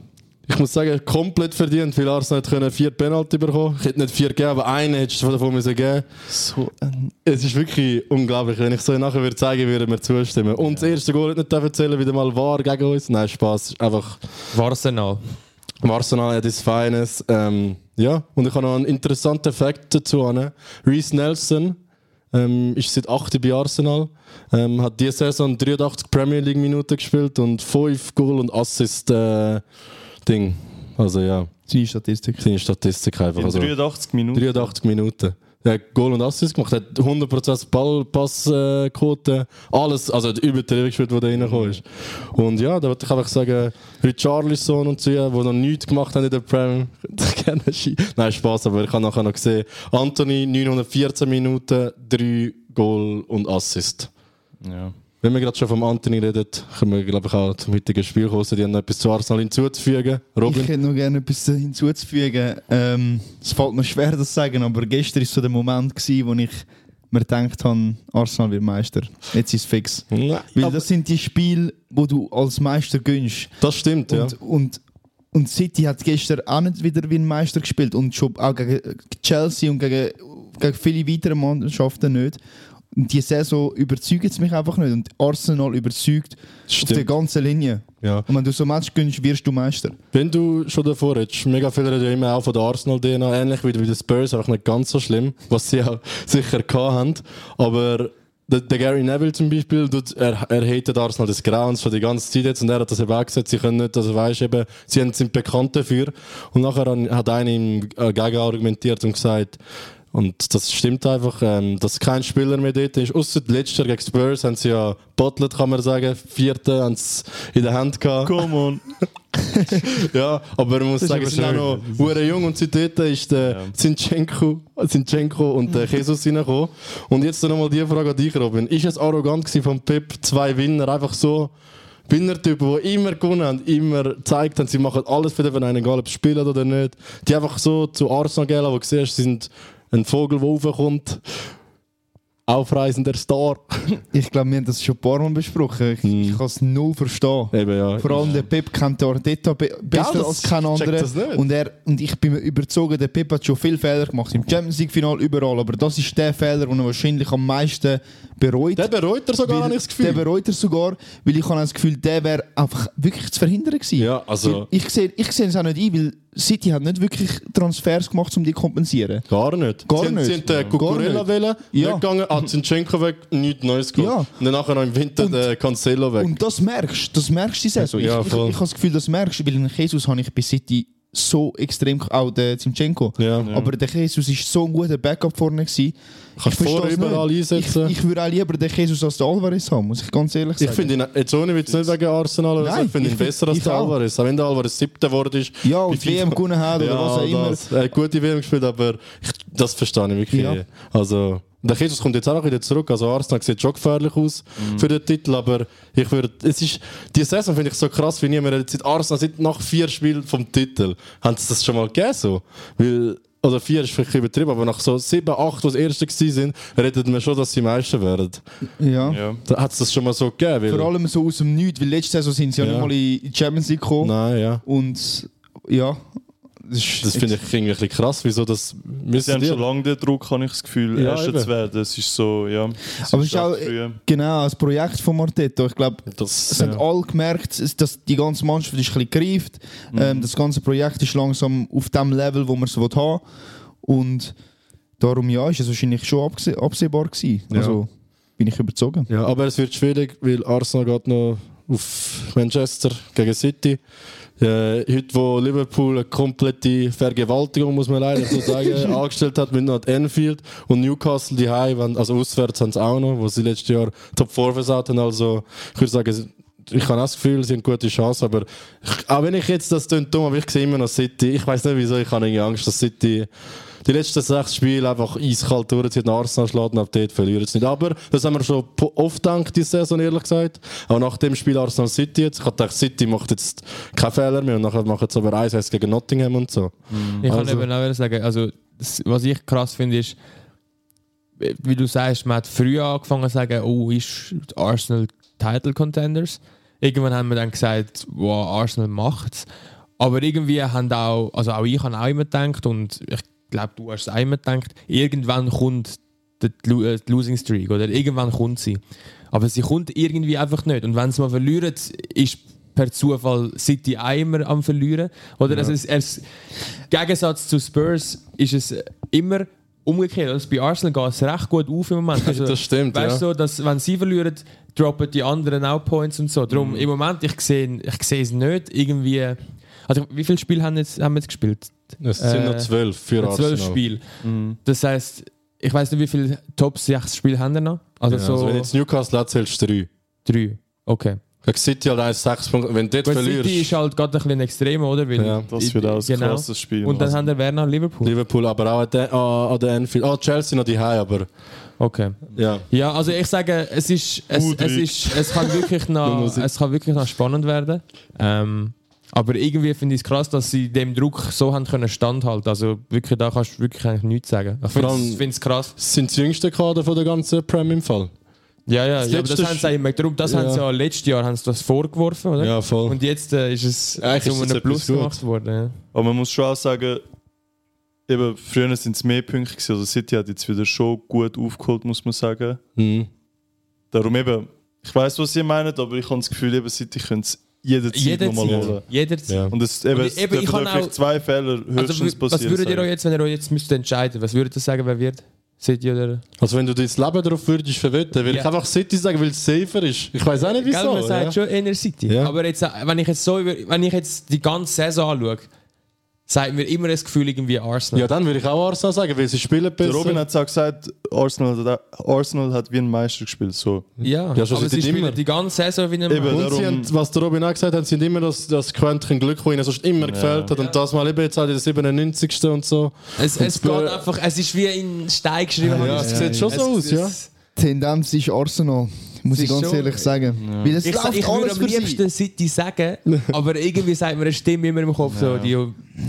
Ich muss sagen, komplett verdient, weil Arsenal hätte können vier Penalty bekommen. Ich hätte nicht vier gegeben, aber einen hättest du davon müssen geben. So ein Es ist wirklich unglaublich. Wenn ich so nachher würde zeigen, würde mir zustimmen. Und das erste Goal nicht erzählen, wieder mal war gegen uns. Nein, Spaß. Einfach Arsenal. Arsenal at its finest. Ähm, ja, und ich habe noch einen interessanten Fakt dazu. Reece Nelson ähm, ist seit 8 bei Arsenal. Ähm, hat diese Saison 83 Premier League Minuten gespielt und 5 Goal und Assist äh, Ding. Also ja, seine Statistik. seine Statistik einfach. In Also, 83 Minuten. 83 Minuten. Er hat Goal und Assist gemacht, er hat 100% Ballpassquote, alles, also hat übertrieben gespielt, wo der reingekommen ist. Und ja, da würde ich einfach sagen, Richarlison und so, die noch nichts gemacht haben in der Prem, gerne. Nein, Spaß, aber ich habe nachher noch gesehen, Anthony 914 Minuten, 3 Goal und Assist. Ja. Wenn wir gerade schon vom Anthony reden, können wir glaube ich auch zum heutigen Spiel kommen, die haben noch etwas zu Arsenal hinzuzufügen. Robin? Ich hätte noch gerne etwas hinzuzufügen. Ähm, es fällt mir schwer, das zu sagen, aber gestern war so der Moment, gewesen, wo ich mir gedacht habe, Arsenal wird Meister. Jetzt ist es fix. Nein, Weil das sind die Spiele, wo du als Meister gönnst. das stimmt, ja. Und, und, und City hat gestern auch nicht wieder wie ein Meister gespielt und schon auch gegen Chelsea und gegen, gegen viele weitere Mannschaften nicht. Und die Saison überzeugt es mich einfach nicht. Und Arsenal überzeugt auf Stimmt. der ganzen Linie. ja. Und wenn du so ein Match gönnst, wirst du Meister. Wenn du schon davor redest, mega viele reden immer auch von der Arsenal-DNA, ähnlich wie wie die Spurs, einfach nicht ganz so schlimm, was sie auch sicher haben. Aber der, der Gary Neville zum Beispiel, er, er hatet Arsenal des Grauens schon die ganze Zeit jetzt und er hat das eben auch gesagt, sie können nicht, also weißt eben, sie sind bekannt dafür. Und nachher hat einer ihm äh, gegen argumentiert und gesagt, und das stimmt einfach, ähm, dass kein Spieler mehr dort ist. Außer letztes Jahr gegen Spurs haben sie ja Bottlet, kann man sagen, vierte haben sie in der Hand gehabt. Come on. Ja, aber man muss Das sagen, sie sind auch noch jung und seit dort ist der Zinchenko, Zinchenko und der Jesus reingekommen. Und jetzt nochmal die Frage an dich, Robin. Ist es arrogant gewesen von Pep, zwei Winner, einfach so Winnertypen, die immer gewonnen haben, immer gezeigt haben, sie machen alles für den Verein, egal ob sie spielen oder nicht. Die einfach so zu Arsenal gehen, wo du siehst, sie sind ein Vogel, der raufkommt. Aufreisender Star. Ich glaube, wir haben das schon ein paar Mal besprochen. Ich, Hm. ich kann es null verstehen. Eben, ja. Vor allem der Pep kennt den Arteta be besser das als kein anderer. das nicht. Und, er, und ich bin mir überzogen, der Pep hat schon viele Fehler gemacht. Im Champions League Final überall. Aber das ist der Fehler, den er wahrscheinlich am meisten bereut. Der bereut er sogar, Weil- habe ich das Gefühl. Der bereut er sogar, weil ich habe das Gefühl, der wäre einfach wirklich zu verhindern gewesen. Ja, also- Weil Ich sehe ich sehe es auch nicht ein, weil City hat nicht wirklich Transfers gemacht, um die zu kompensieren. Gar nicht. Gar sie, nicht. Sind den Ja. Cucurella Gar wählen, Ja. nicht gegangen, hat Zinchenko weg, nichts Neues geholt. Ja. Und dann nachher noch im Winter Und- den Cancelo weg. Und das merkst du, das merkst du die Saison. Ja, ich, ich, voll. ich habe das Gefühl, das merkst du, weil den Jesus habe ich bei City so extrem, auch der Zinchenko. Ja. Ja. Aber der Jesus ist so ein guter Backup vorne gewesen. Kannst verstehe vorne es nicht. überall einsetzen. Ich, ich würde auch lieber den Jesus als den Alvarez haben, muss ich ganz ehrlich Ich sagen. finde ihn jetzt ohne Witz nicht wegen Arsenal oder so. Nein, Ich finde ihn ich besser als ich der. Alvarez. Auch wenn der Alvarez siebter geworden ist. ja, und. WM gewonnen hat oder ja, was auch immer. Er hat gute WM gespielt, aber ich, das verstehe ich wirklich. Ja. Also, der Jesus kommt jetzt auch wieder zurück. Also Arsenal sieht schon gefährlich aus Mhm. für den Titel, aber ich würde, es ist, die Saison finde ich so krass wie niemand. Seit Arsenal, seit nach vier Spielen vom Titel, haben sie das schon mal gegeben so. Weil, oder vier ist vielleicht übertrieben, aber nach so sieben, acht, die das erste gewesen sind, redet man schon, dass sie Meister werden. Ja. Ja. Da hat es das schon mal so gegeben. Weil, Vor allem so aus dem Nichts, weil letzte Saison sind sie ja, Ja. nicht mal in die Champions League gekommen. Nein, ja. Und ja, das, finde ich irgendwie ein bisschen krass, wieso das Sie müssen haben schon lange den Druck, habe ich das Gefühl, Ja, eben. zu werden. Es ist so, ja. Es Aber es ist auch früh. genau das Projekt von Marteta. Ich glaube, Das, Es haben ja. alle gemerkt, dass die ganze Mannschaft ist ein bisschen gereift. Mhm. Ähm, das ganze Projekt ist langsam auf dem Level, wo man es haben will. Und darum ja, ist es wahrscheinlich schon abse absehbar gewesen. Ja. Also bin ich überzogen. ja, aber es wird schwierig, weil Arsenal geht noch auf Manchester gegen City. Äh, heute, wo Liverpool eine komplette Vergewaltigung, muss man leider so sagen, angestellt hat mit noch Enfield und Newcastle die High, also auswärts haben sie auch noch, wo sie letztes Jahr Top 4 versaut haben. Also ich würde sagen, ich habe auch das Gefühl, sie haben gute Chance, aber ich, auch wenn ich jetzt das dumm, aber ich sehe immer noch City. Ich weiß nicht wieso, ich habe irgendwie Angst, dass City die letzten sechs Spiele einfach eiskalt durchzieht, nach Arsenal schlägt und ab dort verlieren sie nicht. Aber das haben wir schon oft gedacht, diese Saison, ehrlich gesagt. Auch nach dem Spiel Arsenal City jetzt. Ich habe gedacht, City macht jetzt keinen Fehler mehr und nachher machen sie aber 1 gegen Nottingham und so. Ich kann Also- eben auch sagen, also, was ich krass finde, ist, wie du sagst, man hat früh angefangen zu sagen, oh, ist Arsenal Title Contenders. Irgendwann haben wir dann gesagt, wow, Arsenal macht's. Aber irgendwie haben auch, also auch ich habe auch immer gedacht und ich glaube, du hast es immer gedacht, irgendwann kommt die, äh, die Losing Streak oder irgendwann kommt sie. Aber sie kommt irgendwie einfach nicht. Und wenn sie mal verlieren, ist per Zufall City immer am Verlieren. Oder also es, es, Gegensatz zu Spurs ist es immer umgekehrt. Also bei Arsenal geht es recht gut auf im Moment. Also, Das stimmt, Weißt du, ja. so, dass wenn sie verlieren, droppen die anderen auch Points und so. Darum im Moment, ich sehe ich es nicht irgendwie. Also wie viele Spiele haben, jetzt, haben wir jetzt gespielt? Es sind Äh, noch zwölf für Ja, Zwölf Arsenal. Spiele. Das heißt, ich weiß nicht, wie viele Top 6 Spiele haben wir noch? Also Ja, so also wenn jetzt Newcastle hat, zählst du drei. drei. Okay. Gegen City halt 1, 6 Punkte. Wenn du dort Weil City ist verlierst, halt gerade ein bisschen extrem, oder? Weil Ja, Das wird auch ein genau. krasses Spiel. Und dann Also, haben wir Werner Liverpool. Liverpool, aber auch an der, an an der Anfield. Ah, Chelsea noch die High, aber Okay. ja. Ja, also ich sage, es ist, es, es ist, es kann wirklich noch, es kann wirklich noch spannend werden. Ähm, aber irgendwie finde ich es krass, dass sie dem Druck so haben können standhalten. Also wirklich, da kannst du wirklich eigentlich nichts sagen. Ich finde es krass. Das sind das jüngste Kader von der ganzen Prem im Fall. Ja, ja, Das ja aber das haben sie auch immer darum, das Ja. haben sie ja letztes Jahr haben sie das vorgeworfen, oder? Ja, voll. Und jetzt äh, ist es Eigentlich einem etwas Plus gut. gemacht worden. Ja. Aber man muss schon auch sagen, eben, früher sind es mehr Punkte gewesen. Also City hat jetzt wieder schon gut aufgeholt, muss man sagen. Mhm. Darum eben, ich weiß, was ihr meint, aber ich habe das Gefühl, eben City können es jederzeit nochmal Jederzeit. holen. Jederzeit. Ja. Und es, eben, Und es eben, ich kann auch- zwei Fehler höchstens Also, w- was passieren. würdet ihr euch jetzt, wenn ihr euch jetzt müsst entscheiden was würdet ihr sagen, wer wird? City oder? Also wenn du dein Leben darauf würdest verwetten, würde ich Ja. einfach City sagen, weil es safer ist. Ich weiß auch nicht Gell, wieso. man sagt ja. schon Inner City. Ja. Aber jetzt, äh, wenn ich jetzt so wenn ich jetzt die ganze Saison anschaue, sagt mir immer das Gefühl irgendwie Arsenal. ja, dann würde ich auch Arsenal sagen, weil sie spielen Der besser. Robin hat es auch gesagt, Arsenal hat, Arsenal hat wie ein Meister gespielt. So. ja. Ja, schon aber sie spielen immer. die ganze Saison wie ein Eben, und darum- sie haben, was der Robin auch gesagt hat, sind immer das, das Quäntchen Glück, das ihnen sonst immer gefällt hat. Und das mal eben jetzt auch in der 97. und so. Es, es Und geht Spurs- einfach, es ist wie in Stein geschrieben. Ja, es sieht schon so aus, ja. Tendenz ist Arsenal, muss ich ganz ehrlich sagen. Weil es Ich, läuft ich würde alles am für sie. liebsten City sagen, aber irgendwie sagt mir eine Stimme immer im Kopf, so, die,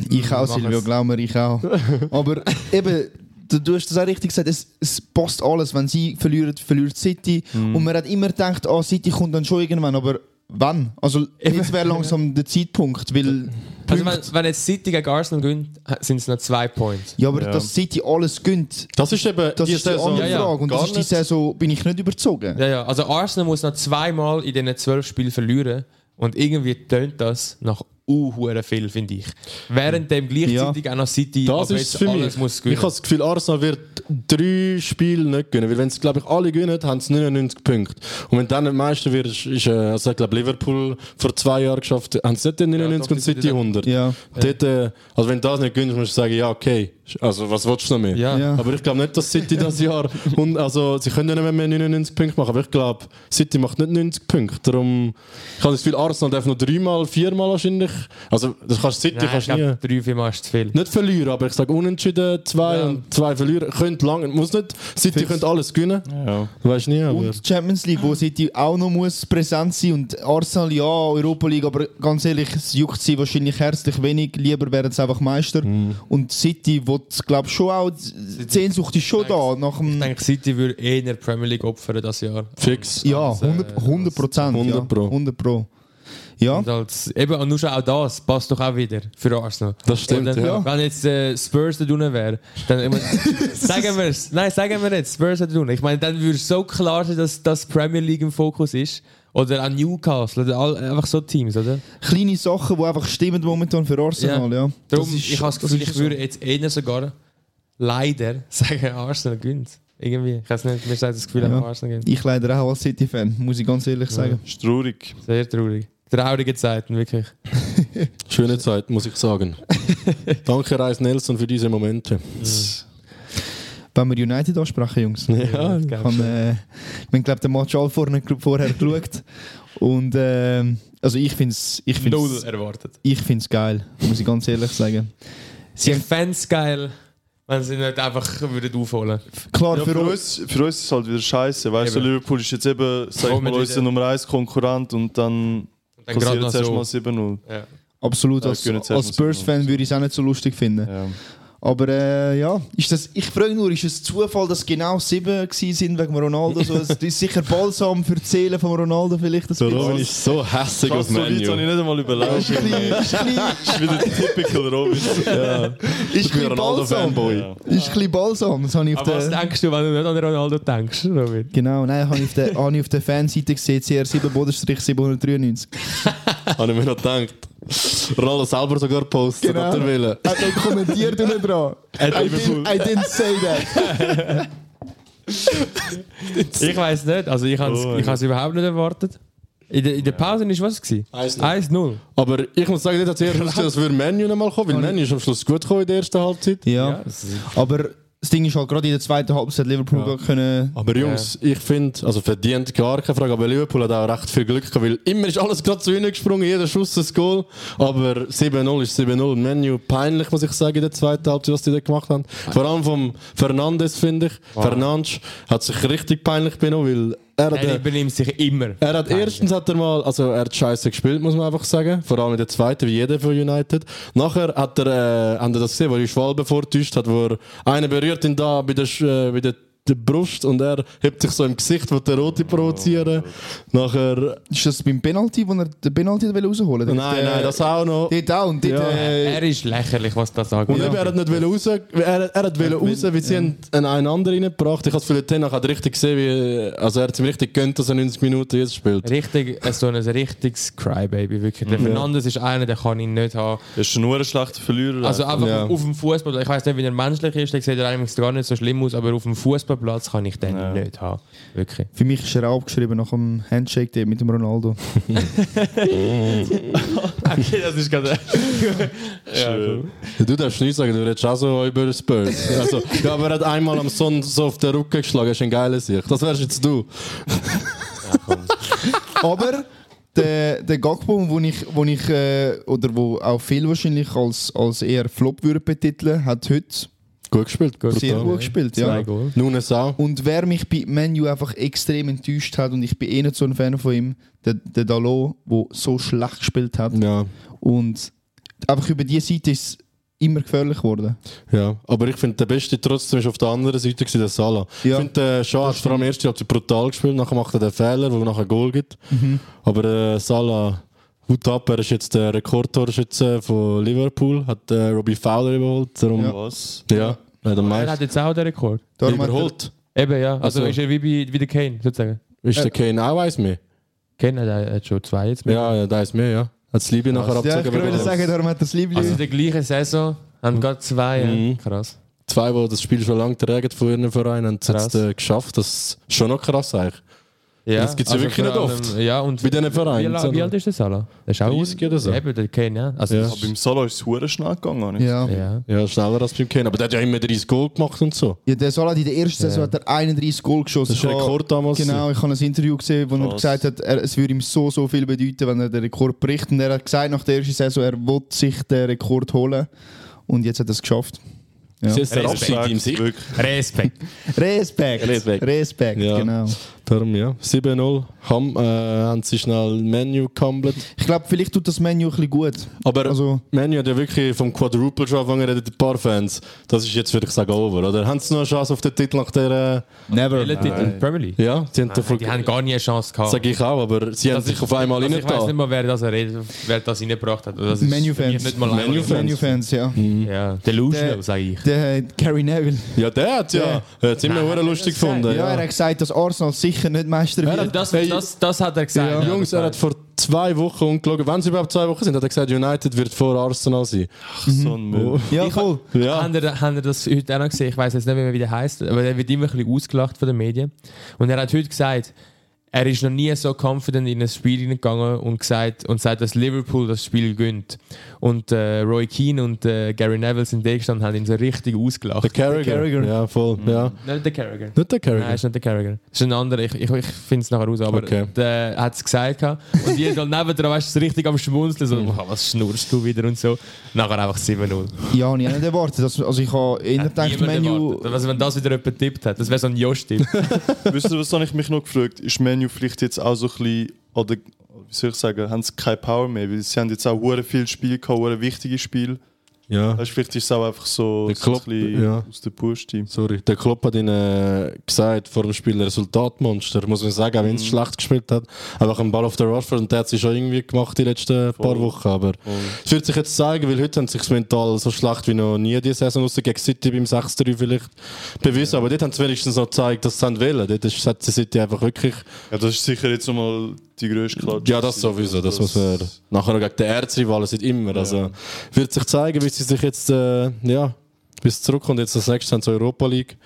Ich auch, Silvio, glaub mir, ich auch. Aber eben, du, du hast das auch richtig gesagt, es, es passt alles. Wenn sie verlieren, verliert City. Und man hat immer gedacht, ah, City kommt dann schon irgendwann, aber wann? Also jetzt wäre langsam der Zeitpunkt, weil... also wenn, wenn jetzt City gegen Arsenal gewinnt, sind es noch zwei Points. Ja, aber Ja. dass City alles gönnt, Das ist eben das die ist die Saison. andere Ja, ja, Frage. Und das gar ist die nicht. Saison, bin ich nicht überzogen. Ja, ja, also Arsenal muss noch zweimal in diesen zwölf Spielen verlieren und irgendwie tönt das nach uh viel, finde ich. Während dem gleichzeitig auch noch City Das aber ist für mich. alles muss ich gewinnen. habe das Gefühl, Arsenal wird drei Spiele nicht gewinnen. Weil wenn sie, glaube ich, alle gewinnen, haben sie 99 Punkte. Und wenn dann nicht Meister wird, ist, äh, also ich glaube, Liverpool vor zwei Jahren geschafft, haben sie nicht den 99 doch, und City dann- 100. Ja. Dort, äh, also wenn du das nicht gewinnst, musst du sagen, ja, okay. Also was willst du noch mehr? Ja. Ja. Aber ich glaube nicht, dass City das Jahr. Und, also, sie können ja nicht mehr 99 Punkte machen, aber ich glaube, City macht nicht 90 Punkte. Darum, ich habe das Gefühl, Arsenal darf noch dreimal, viermal wahrscheinlich. Also, das kannst City Nein, ich kannst nie. glaube, drei, vier Mal ist zu viel. Nicht verlieren, aber ich sage unentschieden, zwei Ja. und zwei verlieren. Könnt lang, muss nicht, City könnte alles gewinnen. Ja. Du weißt nie, aber. Und Champions League, wo City auch noch muss präsent sein und Arsenal ja, Europa League, aber ganz ehrlich, es juckt sie wahrscheinlich herzlich wenig. Lieber wären sie einfach Meister. Mhm. Und City, wo glaube schon auch, die Sehnsucht ist schon da. Nach Ich dem, denke, City würde eher Premier League opfern das Jahr. Fix. ja, Also, 100 100 Prozent. 100 Ja, Pro. 100 Pro. Ja, Und als, eben, und nur schon auch das passt doch auch wieder für Arsenal. Das stimmt, Oder? ja. Wenn jetzt äh, Spurs da drinnen wäre, dann immer, sagen wir es. Nein, sagen wir jetzt, Spurs da drinnen. Ich meine, dann würde es so klar sein, dass das Premier League im Fokus ist. Oder auch Newcastle, oder all, einfach so Teams, oder? kleine Sachen, die einfach stimmen momentan für Arsenal. Ja. Darum, Das ist- ich habe das das Gefühl, ist ich so. würde jetzt eher sogar leider sagen, Arsenal gewinnt. Irgendwie. Ich weiß nicht, mir sagt das Gefühl, Ja. Arsenal gewinnt. Ich leider auch als City-Fan, muss ich ganz ehrlich sagen. Ist traurig. Sehr traurig. Traurige Zeiten, wirklich. Schöne Zeit, muss ich sagen. Danke, Reis Nelson, für diese Momente. Wenn wir United ansprechen, Jungs. Ja, Ich habe, äh, wir haben, glaube den Match all vorne, vorher geschaut. Und ähm, also ich finde es ich Null find's, erwartet. ich find's geil, muss ich ganz ehrlich sagen. Sie Ich fände es geil, wenn sie nicht einfach würden aufholen klar, Ja, für, für, uns, für uns ist es halt wieder scheiße. Weißt du. Liverpool ist jetzt eben, sag ich mal, unser Nummer 1 Konkurrent und dann Und dann gerade passiert jetzt erstmal so. 7-0. Ja. absolut, Ja, als, als Spurs-Fan würde ich es auch nicht so lustig finden. Ja. Aber äh, ja, ist das, ich frage nur, ist es Zufall, dass genau sieben sind wegen Ronaldo? So, es ist sicher balsam für die Seele von Ronaldo vielleicht. Das Robin ist so hässig Krass, auf so weit habe ich Menu. nicht einmal überlegt. ist ein bisschen, ist wieder typical Robin. ist ein. Ronaldo-Fanboy. Ja. Ist ein bisschen balsam. Das habe ich auf Aber was denkst du, wenn du nicht an Ronaldo denkst, Robin? genau, nein, habe ich auf der, habe ich auf der Fanseite gesehen, CR7 Bodenstrich 793. Habe ich mir noch gedacht. Ronaldo selber sogar postet, Genau. hat er will. Hat noch kommentiert unten dran. I didn't, I didn't say that. Ich weiß nicht, also ich habe es Oh, überhaupt nicht erwartet. In der, in der Pause war was? gewesen? 1-0. 1-0. Aber ich muss sagen, nicht als erstes ausgesehen, dass wir Menu noch mal kommen, weil Menu ist am Schluss gut gekommen in der ersten Halbzeit. Ja, aber das Ding ist halt gerade in der zweiten Halbzeit Liverpool ja. können. Aber Jungs, ich finde, also verdient gar keine Frage, aber Liverpool hat auch recht viel Glück gehabt, weil immer ist alles gerade zu ihnen gesprungen, jeder Schuss ein Goal. Aber 7-0 ist 7-0. Menu peinlich, muss ich sagen, in der zweiten Halbzeit, was die da gemacht haben. Vor allem vom Fernandes, finde ich. Fernandes hat sich richtig peinlich benommen, weil er hat, Er übernimmt sich immer. er hat erstens hat er mal, also er hat scheiße gespielt, muss man einfach sagen. Vor allem in der zweiten, wie jeder von United. Nachher hat er, äh, haben das gesehen, wo er Schwalbe vortäuscht hat, wo er einen berührt ihn da bei der, äh, bei der, der Brust und er hebt sich so im Gesicht, wo der Rote provozieren. Nachher, Ist das beim Penalty, wo er den Penalty will rausholen will? nein, nein, das auch noch. Dort auch. Und dort, Ja. äh, Er ist lächerlich, was das angeht. Und eben, er hat nicht raus, er, er hat wollen raus, weil sie haben einen, anderen reingebracht. Ich habe es für den hat richtig gesehen, wie, also er hat es ihm richtig gönnt, dass er 90 Minuten jetzt spielt. Richtig, äh, so ein richtiges Crybaby, wirklich. Der Fernandes ist einer, der kann ihn nicht haben. Er ist nur ein schlechter Verlierer. Also einfach Ja. auf dem Fußball, ich weiß nicht, wie er menschlich ist, der sieht ja eigentlich gar nicht so schlimm aus, aber auf dem Fußballplatz kann ich den Ja. nicht haben. Wirklich. für mich ist er auch aufgeschrieben nach dem Handshake mit dem Ronaldo. Okay, das ist gerade. Schön. Du darfst nicht sagen, du redest auch so über Spurs. Also, ja, aber er hat einmal am Sonn so auf den Rücken geschlagen, das ist ein geiler Sicht. Das wärst jetzt du. Aber der, der Gagbo, wo ich, wo ich äh, oder wo auch viel wahrscheinlich als, als eher Flop würde betiteln, hat heute Gut gespielt, gut. sehr brutal. gut gespielt. Zwei Ja. Goal. Nunes auch. Und wer mich bei Menu einfach extrem enttäuscht hat, und ich bin eh nicht so ein Fan von ihm, der, der Dalot, der so schlecht gespielt hat. Ja, Und einfach über diese Seite ist es immer gefährlich geworden. ja. Aber ich finde, der Beste trotzdem ist auf der anderen Seite gewesen, der Salah. Ja. Ich finde, der Schah hat vor allem Halbzeit brutal gespielt, nachher macht er den Fehler, wo nachher ein Goal gibt. Mhm. Aber äh, Salah, Hut ab, er ist jetzt der Rekordtorschütze von Liverpool, hat äh, Robbie Fowler überholt. Darum, ja, Was? ja er hat am Er hat jetzt auch den Rekord. Darum hat er- überholt. Eben, ja. Also, Also- ist er wie, bei, wie der Kane, sozusagen. Ist der Kane auch eins mehr? Kane hat, er hat schon zwei jetzt mit. Ja, ja, da ist mehr, ja. Hat das Liebe nachher Ja, ich abgezogen. bekommen. sagen, darum hat er das Liebling. Also in der gleichen Saison haben gerade zwei. ja. Mhm. Krass. Zwei, die das Spiel schon lange tragen von ihren Vereinen, haben es jetzt äh, geschafft. Das ist schon noch krass eigentlich. Ja, Das gibt's ja wirklich nicht oft. Ja, und Bei diesen Vereinen, Wie, wie alt ist der Salah? Der ist auch 30 oder so. Eben, der Kane, ja. Also, Ja. Aber beim Solo ist es hure schnell gegangen. ja. ja. Ja, schneller als beim Kane. Aber der hat ja immer 30 Goal gemacht und so. ja, der Salah in der ersten Saison hat er 31 Goal geschossen. Das ist ein Rekord damals. Genau, ich habe ein Interview gesehen, wo er Krass. gesagt hat, er, es würde ihm so, so viel bedeuten, wenn er den Rekord bricht. Und er hat gesagt, nach der ersten Saison, er will sich den Rekord holen. Und jetzt hat er es geschafft. Ja. Das ist der Respekt. Abschied im Sicht. Respekt. Respekt. Respekt. Respekt, Ja. genau. Darum ja. 7-0 haben, äh, haben sie schnell Menu gekamelt. Ich glaube, vielleicht tut das Menü ein bisschen gut. Aber Also, Menu hat ja wirklich vom Quadruple schon angefangen, reden ein paar Fans. Das ist jetzt, würde ich sagen, over, oder? Haben sie noch eine Chance auf den Titel nach der... never. Welcher Titel in der Premier League? Äh, ja, sie haben davon... Die haben gar nie eine Chance gehabt. Sag ich auch, aber sie haben Das sich auf einmal also Ich weiß nicht reingetan. mal, wer das, redet, wer das reingebracht hat. Das ist Menu-Fans. für mich Nicht mal einer. Menu-Fans. Menu-Fans, ja. Ja, delusional, Der- sage ich. Der Gary Neville. Ja, der hat ja... Er hat immer Nein, hure hat er lustig das gesagt? gefunden. Ja, er Ja. hat gesagt, dass Arsenal sicher nicht Meister Er wird. hat- Das, Hey, das, das hat er gesagt. Ja. ja. Jungs, er hat vor zwei Wochen ungelogen, wenn es überhaupt zwei Wochen sind, hat er gesagt, United wird vor Arsenal sein. Ach, so ein Müll. ja, voll. Ja. Haben ihr, das heute auch noch gesehen? Ich weiß jetzt nicht mehr, wie der heißt, aber er wird immer ein bisschen ausgelacht von den Medien. Und er hat heute gesagt, er ist noch nie so confident in ein Spiel hineingegangen und gesagt und sagt, dass Liverpool das Spiel gönnt. Und äh, Roy Keane und äh, Gary Neville sind da gestanden und haben ihn so richtig Der ausgelacht. Carragher. Carragher. Ja, voll. Ja. Nicht der Carragher. Nicht der Nein, Carragher. ist nicht der Carragher. Das ist ein anderer. Ich, ich, ich finde es nachher raus, aber Okay. der hat es gesagt. gehabt. Und jeder nebendran weißt du, so richtig am Schmunzeln. So, «Oh, was schnurst du wieder und so. Nachher einfach 7-0. Ja, habe ich auch nicht erwartet. Also, also ich habe eher gedacht, Menu... Also, wenn das wieder jemand getippt hat, das wäre so ein Josh-Tipp. Wisst ihr, was habe ich mich noch gefragt? Ist Menu vielleicht jetzt auch so ein bisschen, oder wie soll ich sagen, haben sie keine Power mehr? Weil sie haben jetzt auch hure viel Spiel gehabt, hure wichtige Spiele. Ja, Weißt, vielleicht ist es auch einfach so, Der so ein Klopp, bisschen ja. aus dem Push-Team. sorry. Der Klopp hat ihnen gesagt, vor dem Spiel Resultatmonster, muss man sagen, auch wenn es schlecht gespielt hat. Einfach ein Ball auf der Rashford und der hat sich schon irgendwie gemacht die letzten paar Wochen. Aber es wird sich jetzt zeigen, weil heute haben sie sich mental so schlecht wie noch nie die Saison, außer gegen City beim 6-3 vielleicht bewiesen. Aber dort haben sie wenigstens noch gezeigt, dass sie es wollen. Dort ist, hat die City einfach wirklich Ja, das ist sicher jetzt nochmal die grösste Klatsche. Ja, das sowieso. Das, muss man nachher noch gegen den Erzrivalen seit immer. Also wird sich zeigen, wie sie sich jetzt äh, ja, bis zurückkommt. Jetzt das nächste haben sie Europa League.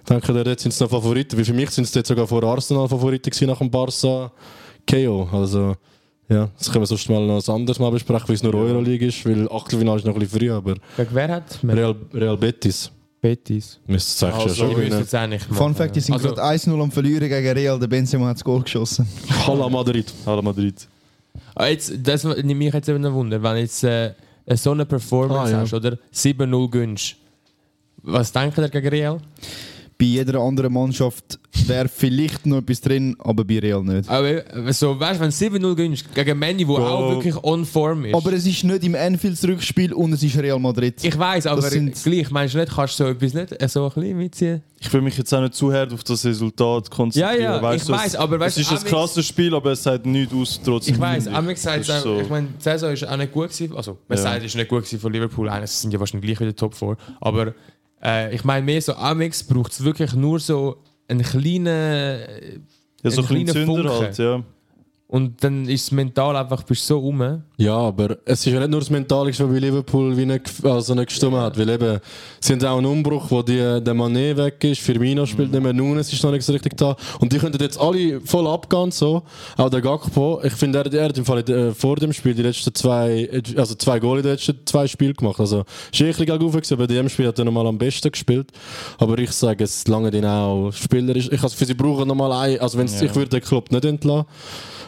Ich denke, dort sind sie noch Favoriten. Wie für mich sind sie jetzt sogar vor Arsenal Favoriten gewesen nach dem Barca KO. Also ja, das können wir sonst mal noch ein anderes Mal besprechen, weil es nur Euroleague ist, weil Achtelfinale ist noch ein bisschen früh, aber Gegen wer hat? Real, Real Betis Betis. müsste es eigentlich Also, schon gewinnen. Fun Fact, die sind Also, gerade 1-0 am Verlieren gegen Real. Der Benzema hat das Goal geschossen. Hala Madrid. Hala Madrid. Ah, Jetzt, das nimmt mich jetzt eben ein Wunder, wenn jetzt äh, so eine Performance Ah, ja. hast, oder? 7-0 gönnst. Was denkt ihr gegen Real? Bei jeder anderen Mannschaft wäre vielleicht noch etwas drin, aber bei Real nicht. Aber äh, so, weißt du, wenn du 7-0 gönnst, gegen Manny, wo Bro. auch wirklich on form ist. Aber es ist nicht im Anfield-Rückspiel und es ist Real Madrid. ich weiß, aber Das sind- gleich, meinst du nicht, kannst du so etwas nicht äh, so ein bisschen mitziehen? Ich will mich jetzt auch nicht zu hart auf das Resultat konzentrieren. Ja, ja, weißt ich du, es- weiss, aber weißt Es ist ein krasses Spiel, aber es sagt nichts aus, trotzdem. Ich weiß, Amix sagt, Das ist auch, so. ich meine, die Saison ist auch nicht gut gewesen. Also, man Ja. sagt, es ist nicht gut gewesen von Liverpool. Eines sind ja wahrscheinlich gleich wieder Top 4. Aber äh, ich meine, mehr so Amix braucht es wirklich nur so einen kleinen. Ja, so ein ein bisschen kleiner Zünder Funke. halt, ja. Und dann ist es mental einfach, bist so rum. Ja, aber es ist ja nicht nur das Mentale, was bei Liverpool wie nicht, gef- also nicht gestimmt hat. Weil eben, sie haben auch einen Umbruch, wo die, der Mané weg ist, Firmino spielt nicht mehr, Nunes ist noch nicht so richtig da. Und die könnten jetzt alle voll abgehen, so. Auch der Gakpo. Ich finde, er, er hat im Fall äh, vor dem Spiel die letzten zwei, äh, also zwei Goal in den letzten zwei Spielen gemacht. Also, ist ein bisschen aber in dem Spiel hat er nochmal am besten gespielt. Aber ich sage, es lange den auch spielerisch. Ich, also für sie brauchen nochmal ein, also wenn ich würde den Club nicht entlassen.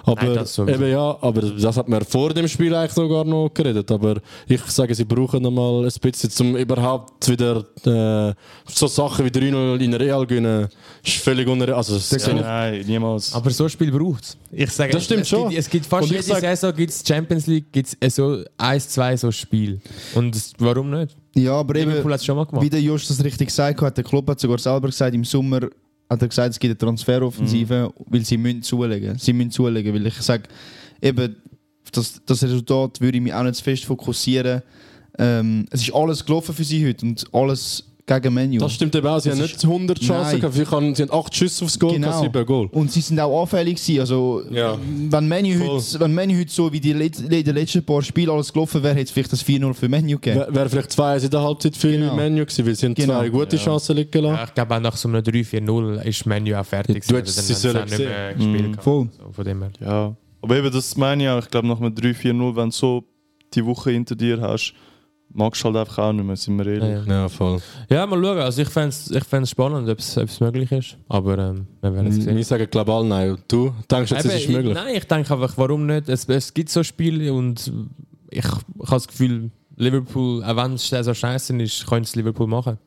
Aber Nein, das eben ja, aber das hat man vor dem Spiel eigentlich sogar noch geredet. Aber ich sage, sie brauchen noch mal ein bisschen, um überhaupt wieder äh, so Sachen wie 3-0 in Real gewinnen. Ist völlig unreal. Also, ja. Nein, niemals. Aber so ein Spiel braucht es. Ich sage, Das stimmt es schon. Gibt, es gibt fast jede sag- Saison gibt's Champions League gibt's äh, so eins, zwei so Spiel. Und warum nicht? Ja, aber eben, Liverpool hat es schon mal gemacht. wie der Josh das richtig gesagt hat, der Club hat sogar selber gesagt, im Sommer hat er gesagt, es gibt eine Transferoffensive, weil sie müssen zulegen. Sie müssen zulegen, weil ich sage, eben, das, das Resultat würde ich mich auch nicht zu fest fokussieren. Ähm, es ist alles gelaufen für sie heute und alles gegen Menu. Das stimmt eben auch. Sie Das haben Also nicht 100 Chancen gehabt. Sie haben, sie haben 8 Schüsse aufs Goal, Genau. 7 Goal. Und sie sind auch anfällig gewesen. Also, Ja. wenn Menu Voll. heute, wenn Menu heute so wie die let- den letzten paar Spielen alles gelaufen wäre, hätte es vielleicht das 4-0 für Menu gegeben. Wäre wär vielleicht 2 in der Halbzeit für Genau. Menu gewesen, weil sie haben Genau. zwei gute Chancen liegen lassen. Ja, ich glaube auch nach so einem 3-4-0 ist Menu auch fertig. Du hättest Dann sie sollen nicht mehr gespielt. Gehabt. Voll. So, von dem her. Ja. Aber eben, das meine ich auch. Ich glaube, nach einem 3-4-0, wenn du so die Woche hinter dir hast, magst du halt einfach auch nicht mehr, sind wir ehrlich. Ja, ja. Ja, voll. ja, mal schauen. Also ich fände es ich fänd's spannend, ob es möglich ist. Aber ähm, wir werden es sehen. Wir sagen global nein. Du denkst jetzt, es ist möglich? Ich, nein, ich denke einfach, warum nicht? Es, es gibt so Spiele und ich, ich habe das Gefühl, Liverpool, auch wenn es so scheiße ist, können es Liverpool machen.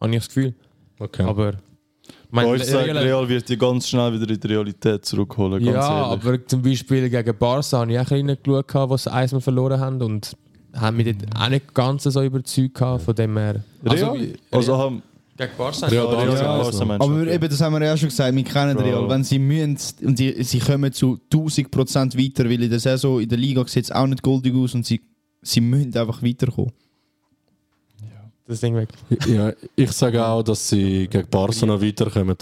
Habe ich das Gefühl. Okay. Aber ich Bei sagt Real- wird die ganz schnell wieder in die Realität zurückholen, ganz ja, ehrlich. aber zum Beispiel gegen Barca habe ich auch reingeschaut, wo sie eins verloren haben und haben mich dort auch nicht ganz so überzeugt gehabt, von dem her. Real? wie- Also, haben gegen Barca? Real Ja, Real- ja. Barca meinst du? Aber eben, das haben wir ja schon gesagt, wir kennen Bro. Real. Wenn sie müssen und sie, sie kommen zu 1000% weiter, weil in der Saison, in der Liga sieht es auch nicht goldig aus und sie, sie müssen einfach weiterkommen. Das Ding weg. Ja, ich sage auch, dass sie gegen Barca noch weiterkommen.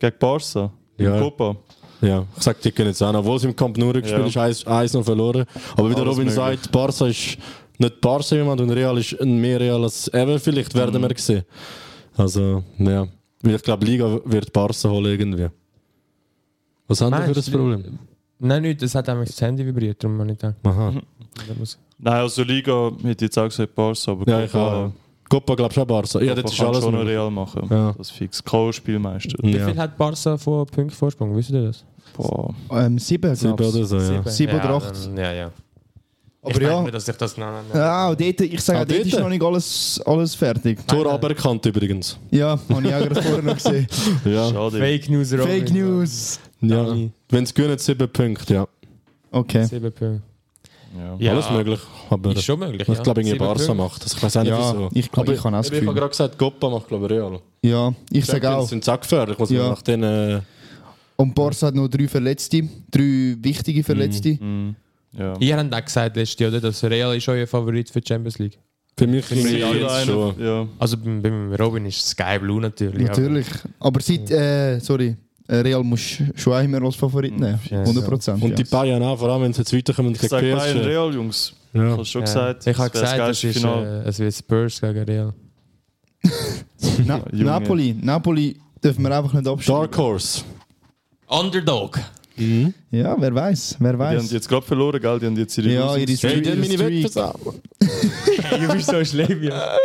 Gegen Barca? Ja. Copa? Ja, ich sage, die können jetzt auch. Obwohl sie im Camp Nou gespielt Ja. ist, eins, eins noch verloren. Aber wie der Robin möglich. sagt, Barca ist nicht Barca jemand und Real ist ein mehr Real als ever. Vielleicht werden Mhm. wir sehen. Also, ja. Ich glaube, Liga wird Barca holen irgendwie. Was haben wir für das? Problem? Nein, nicht, das hat einfach das Handy vibriert, darum habe ich gedacht. Aha. Nein, also Liga hätte jetzt auch gesagt Barca, aber Ja, ich auch. Copa glaubst du auch Barca? Ja, Copa das ist kann alles schon. Real machen. Ja. Das ist fix. K.O.-Spielmeister. Wie Ja. viel hat Barca vor Punkten Vorsprung? Wisst ihr das? Boah. Ähm, sieben, Sieben glaub's. oder so, ja. Sieben oder ja, acht. dann- Ja, ja. Aber ich denke ja. mir, dass ich das... Nein, nein. Ja, auch dort, ich sage, Ah, auch dort ist dort? noch nicht alles, alles fertig. Tor aberkannt übrigens. Ja, habe ich auch gerade vorher noch gesehen. Ja. Schade. Fake News, Robin. Fake News. ja. Dani. Wenn es gewinnen, sieben Punkte, ja. Okay. Sieben Punkte. Ja. Ja, Alles möglich. Aber Ist schon möglich. ich ja. glaube, irgendwie Sieben Barca Punkte. macht das. Ich weiß auch nicht Ja, wieso. ich Aber ich habe auch das Ich habe Gefühl. gerade gesagt, Copa macht, glaube ich, Real. Ja, ich sage Champions auch. sind auch gefährlich, muss man Ja. nach den. Äh, Und Barca hat noch drei Verletzte, drei wichtige Verletzte. Mhm. Ja. Ihr habt auch gesagt letztes Jahr, oder, dass Real ist euer Favorit für die Champions League. für mich ist es jetzt schon. Ja. Also beim, Robin ist Sky Blue natürlich. Natürlich. Aber seit, äh, sorry, äh, Real muss schon immer als Favorit nehmen. Ja. 100 Prozent. Und die Bayern auch, vor allem wenn sie jetzt weiterkommen Ich gegen sage Bayern PSG. Real, Jungs. Ja. Ich habe schon Ja. gesagt. Ich habe gesagt, das es ist, äh, es wird Spurs gegen Real. Na. Napoli, Napoli dürfen wir einfach nicht abschreiben. Dark Horse. Underdog. Ja, wer weiß, wer Die haben weiß. jetzt gerade verloren, gell? Die haben jetzt ihre Ja, ihre Streak. Hey, die haben meine. Wette versammelt. du bist so schlimm, ja.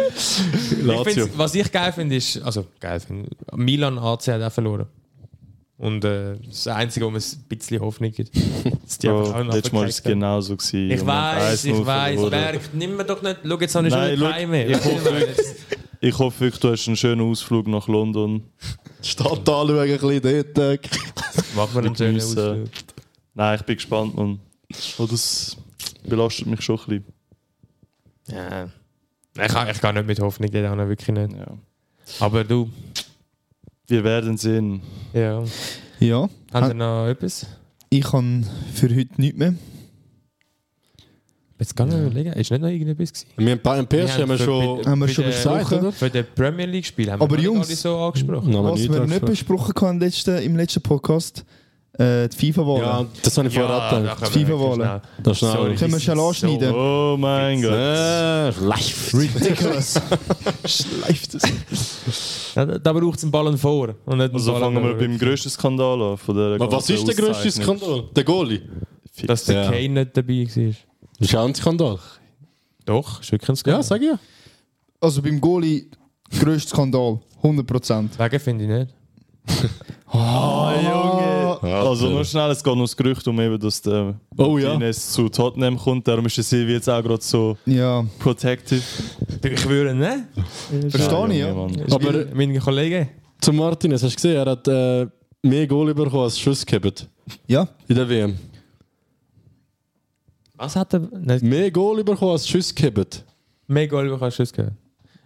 Ich was ich geil finde, ist, also geil finde, Milan AC hat auch verloren. Und äh, das Einzige, wo mir ein bisschen Hoffnung gibt. einfach Bro, auch noch letztes Mal war es genauso. Gewesen. Ich weiß, 1-0 ich weiß. Merkt, nimm mir doch nicht. Schau, jetzt habe ich schon Keim mehr. ich hoffe Ich hoffe wirklich, du hast einen schönen Ausflug nach London. Stadt anschauen, ein bisschen dort. Machen wir einen schönen. Ausflug. Nein, ich bin gespannt, man. Oh, das belastet mich schon ein Ja. Ich, kann- ich kann nicht mit Hoffnung gehen, wirklich nicht. bisschen. Ja. Aber du, Wir werden sehen. ja. Ja, Habt ihr noch etwas? ich kann für heute nichts mehr. Jetzt kann ich überlegen, ist nicht noch irgendetwas gewesen? Wir haben bei PSG haben wir schon. bei- Haben wir schon besprochen. oder? Für den Premier League Spiel haben Aber wir Jungs- nicht alle so angesprochen. Noch Was wir nicht angesprochen. besprochen haben im letzten, im letzten Podcast, äh, die FIFA-Wahl. Ja, das habe ich vorher abgedacht. können wir FIFA-Wahlen. Das ist schnell. Sorry, Können wir die schnell anschneiden? Oh mein Gott. Äh, live. Ridiculous. Schleift es. Ja, da braucht es einen Ballen vor. Und nicht Also fangen wir beim grössten Skandal an. Von der Aber was ist der grösste. Skandal? Der Goalie. Dass der Ja. Kane nicht dabei war. Das ist auch ein Skandal. Doch, ist wirklich ein Skandal. Ja, sag ich ja. Also beim Goalie, grösster Skandal. 100 Prozent. Wegen finde ich nicht. Ah, Junge. Ja, Also nur schnell, es geht noch das Gerücht um eben, dass der Oh ja. Martinez zu Tottenham kommt. Darum ist der Silvi jetzt auch gerade so Ja, protective. Ich würde nicht. verstehe ich, ja. Mann. Aber- mein, mein Kollege. Zu Martinez, hast du gesehen, er hat äh, mehr Goal bekommen als Schuss gehabt Ja, in der WM. Was hat er? Nicht Mehr Goal bekommen als Schuss gehabt. mehr Goal über Schuss gehört.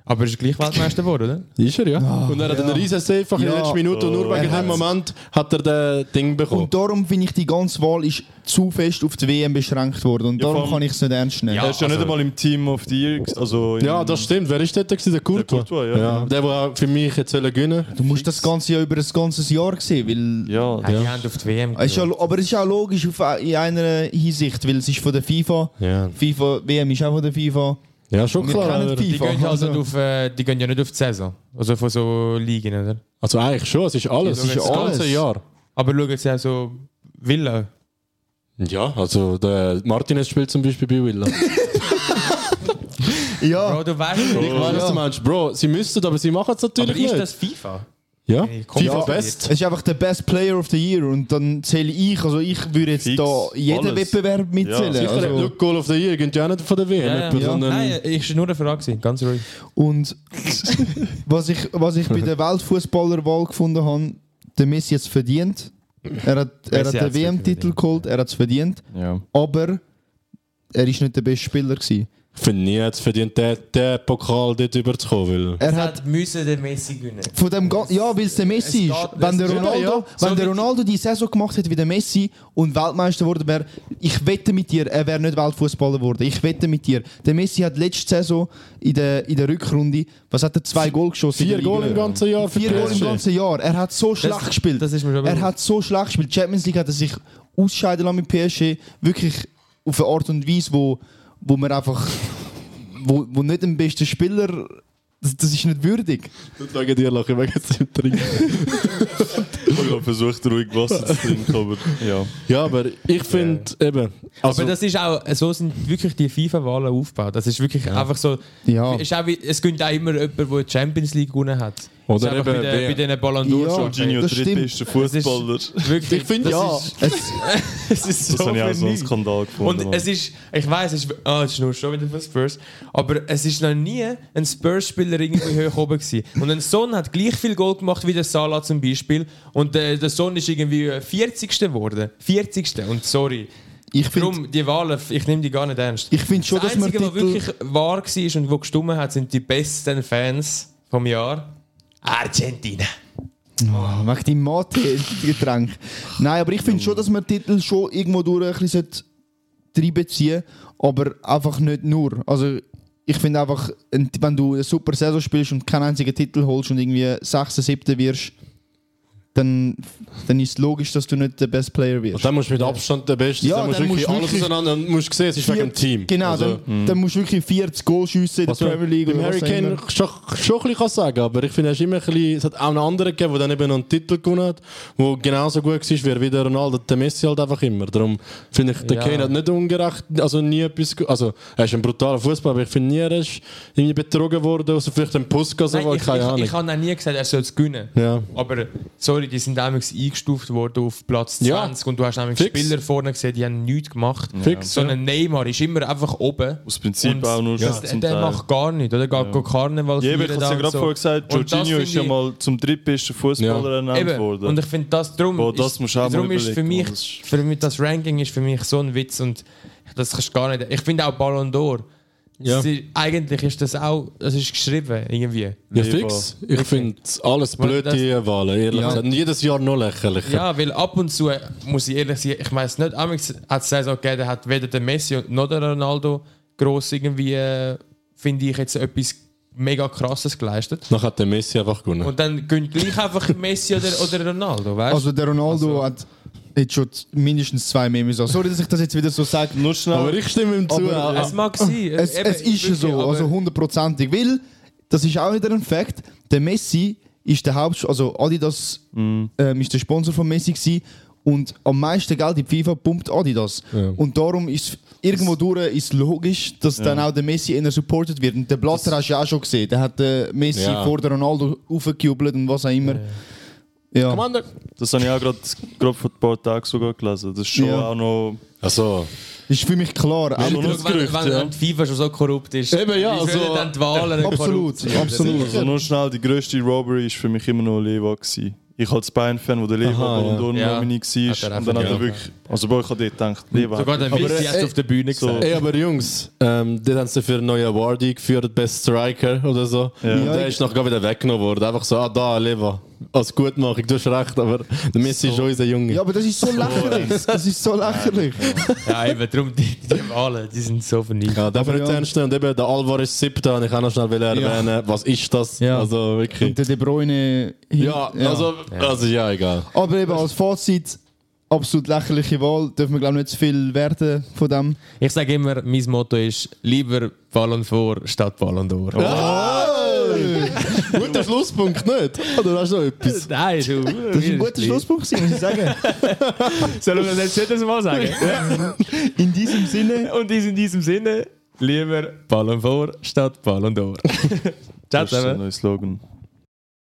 Aber er ist gleich Weltmeister geworden, oder? Ist er, ja. und er hat ja. einen riesen Save in der Ja. letzten Minute und nur Oh. wegen dem. Moment hat er das Ding bekommen. und darum finde ich, die ganze Wahl ist zu fest auf die WM beschränkt worden. Und Ja, darum kann ich es nicht ernst nehmen. Ja. Er ist ja nicht also- einmal im Team of the Year. Also ja, das stimmt. Wer ist dort? Der Courtois. Courtois, ja, genau. Der, der auch für mich jetzt gewinnen Du musst das Ganze ja über ein ganzes Jahr sehen, weil... Ja, Ja. Die haben auf die WM Es Ist ja, aber es ist auch logisch auf, in einer Hinsicht, weil es ist von der FIFA. Ja. FIFA WM ist auch von der FIFA. Ja, schon Wir klar. kennen aber- die Die gehen, also Also- auf, äh, die gehen ja nicht auf die Saison. Also von so Ligen, oder? Also eigentlich schon, es ist alles. Ja, Es ist das das ganze alles. Jahr. Aber schauen sie auch so Villa. Ja, also der Martinez spielt zum Beispiel bei Villa. Ja, Bro, du weißt Ich nicht. weiß, was du meinst. Bro, sie müssten, aber sie machen es Aber natürlich ist nicht. das FIFA? Ja, Hey, FIFA ja. Best. es ist einfach der Best Player of the Year und dann zähle ich, also ich würde jetzt Fix, da jeden alles. Wettbewerb mitzählen. Ja, Sicher, also, Look Goal of the Year ja nicht von der WM, Ja, ja. Ja. Nein, ich war nur eine Frage, ganz ruhig. und was ich, was ich bei der Weltfußballerwahl gefunden habe, der Messi hat es verdient. Er hat, er hat den WM-Titel geholt, er hat es verdient, ja. aber er ist nicht der beste Spieler gewesen. Ich finde nie, jetzt verdient der, der Pokal dort überzukommen, weil... Er hat hat müssen den Messi gewinnen. Von dem Ga- ja, weil es der Messi Es ist. geht- Wenn der Ronaldo, ja, so wenn der wie- Ronaldo die Saison gemacht hätte wie der Messi und Weltmeister geworden wäre, ich wette mit dir, er wäre nicht Weltfußballer geworden. Ich wette mit dir. Der Messi hat letzte Saison in der, in der Rückrunde, was hat er, zwei Goal geschossen? Vier der Goal im ganzen Jahr für Vier Goal im ganzen Jahr. Er hat so schlecht gespielt. das ist mir schon er hat so schlecht gespielt. Champions League hat er sich ausscheiden lassen mit PSG. Wirklich auf eine Art und Weise, wo, wo man einfach, wo, wo nicht ein bester Spieler, das, das ist nicht würdig. Wegen dir lache ich wegen dem Trinken. Ich habe versucht, ruhig Wasser zu trinken, aber ja. Ja, aber ich finde eben... Also, aber das ist auch, so sind wirklich die FIFA-Wahlen aufgebaut. Das ist wirklich einfach so. Ja. Ist auch wie, es gibt auch immer jemand, der die Champions League gewonnen hat. Oder Das eben bei, den, wer- bei diesen Ballon d'Or Ja. schon. Jorginho, das stimmt. drittbester Fußballer. Wirklich, Ich finde, das ja. Ist, Es, es ist Das so habe ich auch so einen. Skandal gefunden. Und es ist, ich weiß, es ist, ah, es ist nur schon wieder für Spurs, aber es ist noch nie ein Spurs-Spieler irgendwie hoch oben gewesen. Und ein Son hat gleich viel Goal gemacht wie der Salah zum Beispiel und äh, der Son ist irgendwie 40. geworden. 40. Und sorry, Ich finde Darum, die Wahlen, ich nehme die gar nicht ernst. ich find schon, das dass man Einzige, was Titel... wirklich wahr war und wo gestummen hat, sind die besten Fans vom Jahr. Argentina. Oh, wegen deinem Mate-Getränk. Nein, aber ich finde schon, dass man Titel schon irgendwo durch ein bisschen reinbeziehen aber einfach nicht nur. Also ich finde einfach, ein- wenn du eine super Saison spielst und keinen einzigen Titel holst und irgendwie 6., 7. wirst, dann, dann ist es logisch, dass du nicht der Best Player wirst. Und dann musst du mit Abstand der Beste Ja, sein. Dann musst du dann wirklich musst du alles auseinander und musst sehen, es ist wegen dem Team. Genau, Also, dann, dann musst du wirklich 40 Goal schiessen in der Premier League beim Harry Kane immer. schon, schon ein bisschen kann sagen aber ich finde, er ist immer ein bisschen, es hat auch einen anderen gegeben, der dann eben noch einen Titel gewonnen hat, der genauso gut war wie der Ronaldo, der Messi halt einfach immer. Darum finde ich, der Ja. Kane hat nicht ungerecht, also nie etwas, also er ist ein brutaler Fußballer, aber ich finde nie, er ist irgendwie betrogen worden, außer vielleicht ein Puskas, Nein, aber ich, keine ich, Ahnung. ich habe auch nie gesagt, er soll es gewinnen. Ja. Aber sorry, die sind damals eingestuft worden auf Platz Ja. 20 und du hast nämlich Fix. Spieler vorne gesehen, die haben nichts gemacht. Fix, So ja. ein Neymar ist immer einfach oben. Aus Prinzip Und auch nur zum der Teil. macht gar nichts, oder? Geht ja. Karneval Ja, ich habe es ja gerade so. vorher gesagt, Jorginho ist ja mal zum drittbesten Fußballer ernannt Eben. worden. Und ich finde das drum. Boah, das ist, darum ist für mich, für mich das Ranking ist für mich so ein Witz und das kannst du gar nicht. Ich finde auch Ballon d'Or. Ja. Ist- Eigentlich ist das auch, das ist geschrieben irgendwie. Ja, fix. Ich finde alles blöd, das- die Wahlen, ehrlich Ja. gesagt. Und jedes Jahr noch lächerlicher. Ja, weil ab und zu muss ich ehrlich sagen, ich weiß nicht, amigs hat es Saison gegeben, da hat weder der Messi noch der Ronaldo gross irgendwie, äh, finde ich, jetzt etwas mega krasses geleistet. Nachher hat der Messi einfach gewonnen. Und dann gönnt gleich einfach Messi oder, oder Ronaldo, weißt du? Also der Ronaldo hat jetzt schon mindestens zwei müssen. Sorry, dass ich das jetzt wieder so sage. Nur schnell. aber ich stimme ihm zu. Aber- auch- es mag sein. Es, eben, es ist wirklich, so, also hundertprozentig. Weil, das ist auch wieder ein Fakt, der Messi ist der Haupt... Also Adidas Mhm. ähm, ist der Sponsor von Messi gewesen und am meisten Geld in die FIFA pumpt Adidas. Ja. Und darum ist irgendwo durch ist logisch, dass dann auch der Messi eher supported wird. Und der Blatter hast du ja auch schon gesehen. Der hat äh, Messi Ja. vor der Ronaldo aufgejubelt und was auch immer. Ja. Commander. Das habe ich auch gerade vor ein paar Tagen sogar gelesen. Das ist schon Ja. auch noch. Also, Ist für mich klar. Ja, Aber- nur das wenn, Gerücht, wenn, ja. wenn die FIFA schon so korrupt ist, Eben, ja, wie also- dann die Wahlen Absolut, korrupt absolut. Also nur schnell, die grösste Robbery ist für mich immer noch Leva. Gewesen. Ich als Bayern-Fan, wo der Leva Aha, Ballon d'Or ja. Nomini er war. auch Und dann hat er wirklich. Also, boah, ich habe dort gedacht, Leva. Sogar der Aber, Messi hat es auf der Bühne so- gesagt. ey, aber Jungs, ähm, dort haben sie für einen neuen Award eingeführt, Best Striker oder so. Ja. Und Ja, der ist noch gar wieder weggenommen worden. Einfach so, ah, da, Leva. Als Gutmachung, du hast recht, aber der Messi ist schon unser Junge. Ja, aber das ist so lächerlich. Das ist so lächerlich. Ja, eben, darum, die, die Wahlen, die sind so vernichtet. Ja, darf man nicht ja. ernst nehmen. Und eben der Alvarez siebter, und ich kann noch schnell will erwähnen, was ist das? Ja. Also wirklich. Und der De Bruyne... hin- Ja, also, also ja, egal. Aber eben als Fazit, absolut lächerliche Wahl. Dürfen wir, glaube ich, nicht zu viel werden von dem. Ich sage immer, mein Motto ist, lieber Ballon vor statt Ballon d'Or. Guter Schlusspunkt, nicht? Oder hast du noch etwas? Nein, du. Das war ein guter Schlusspunkt, gewesen, muss ich sagen. Sollen wir das jetzt jedes Mal sagen? In diesem Sinne, Und in diesem Sinne, lieber Ballon vor statt Ballon d'Or. Ciao Das ist der zusammen. neue Slogan.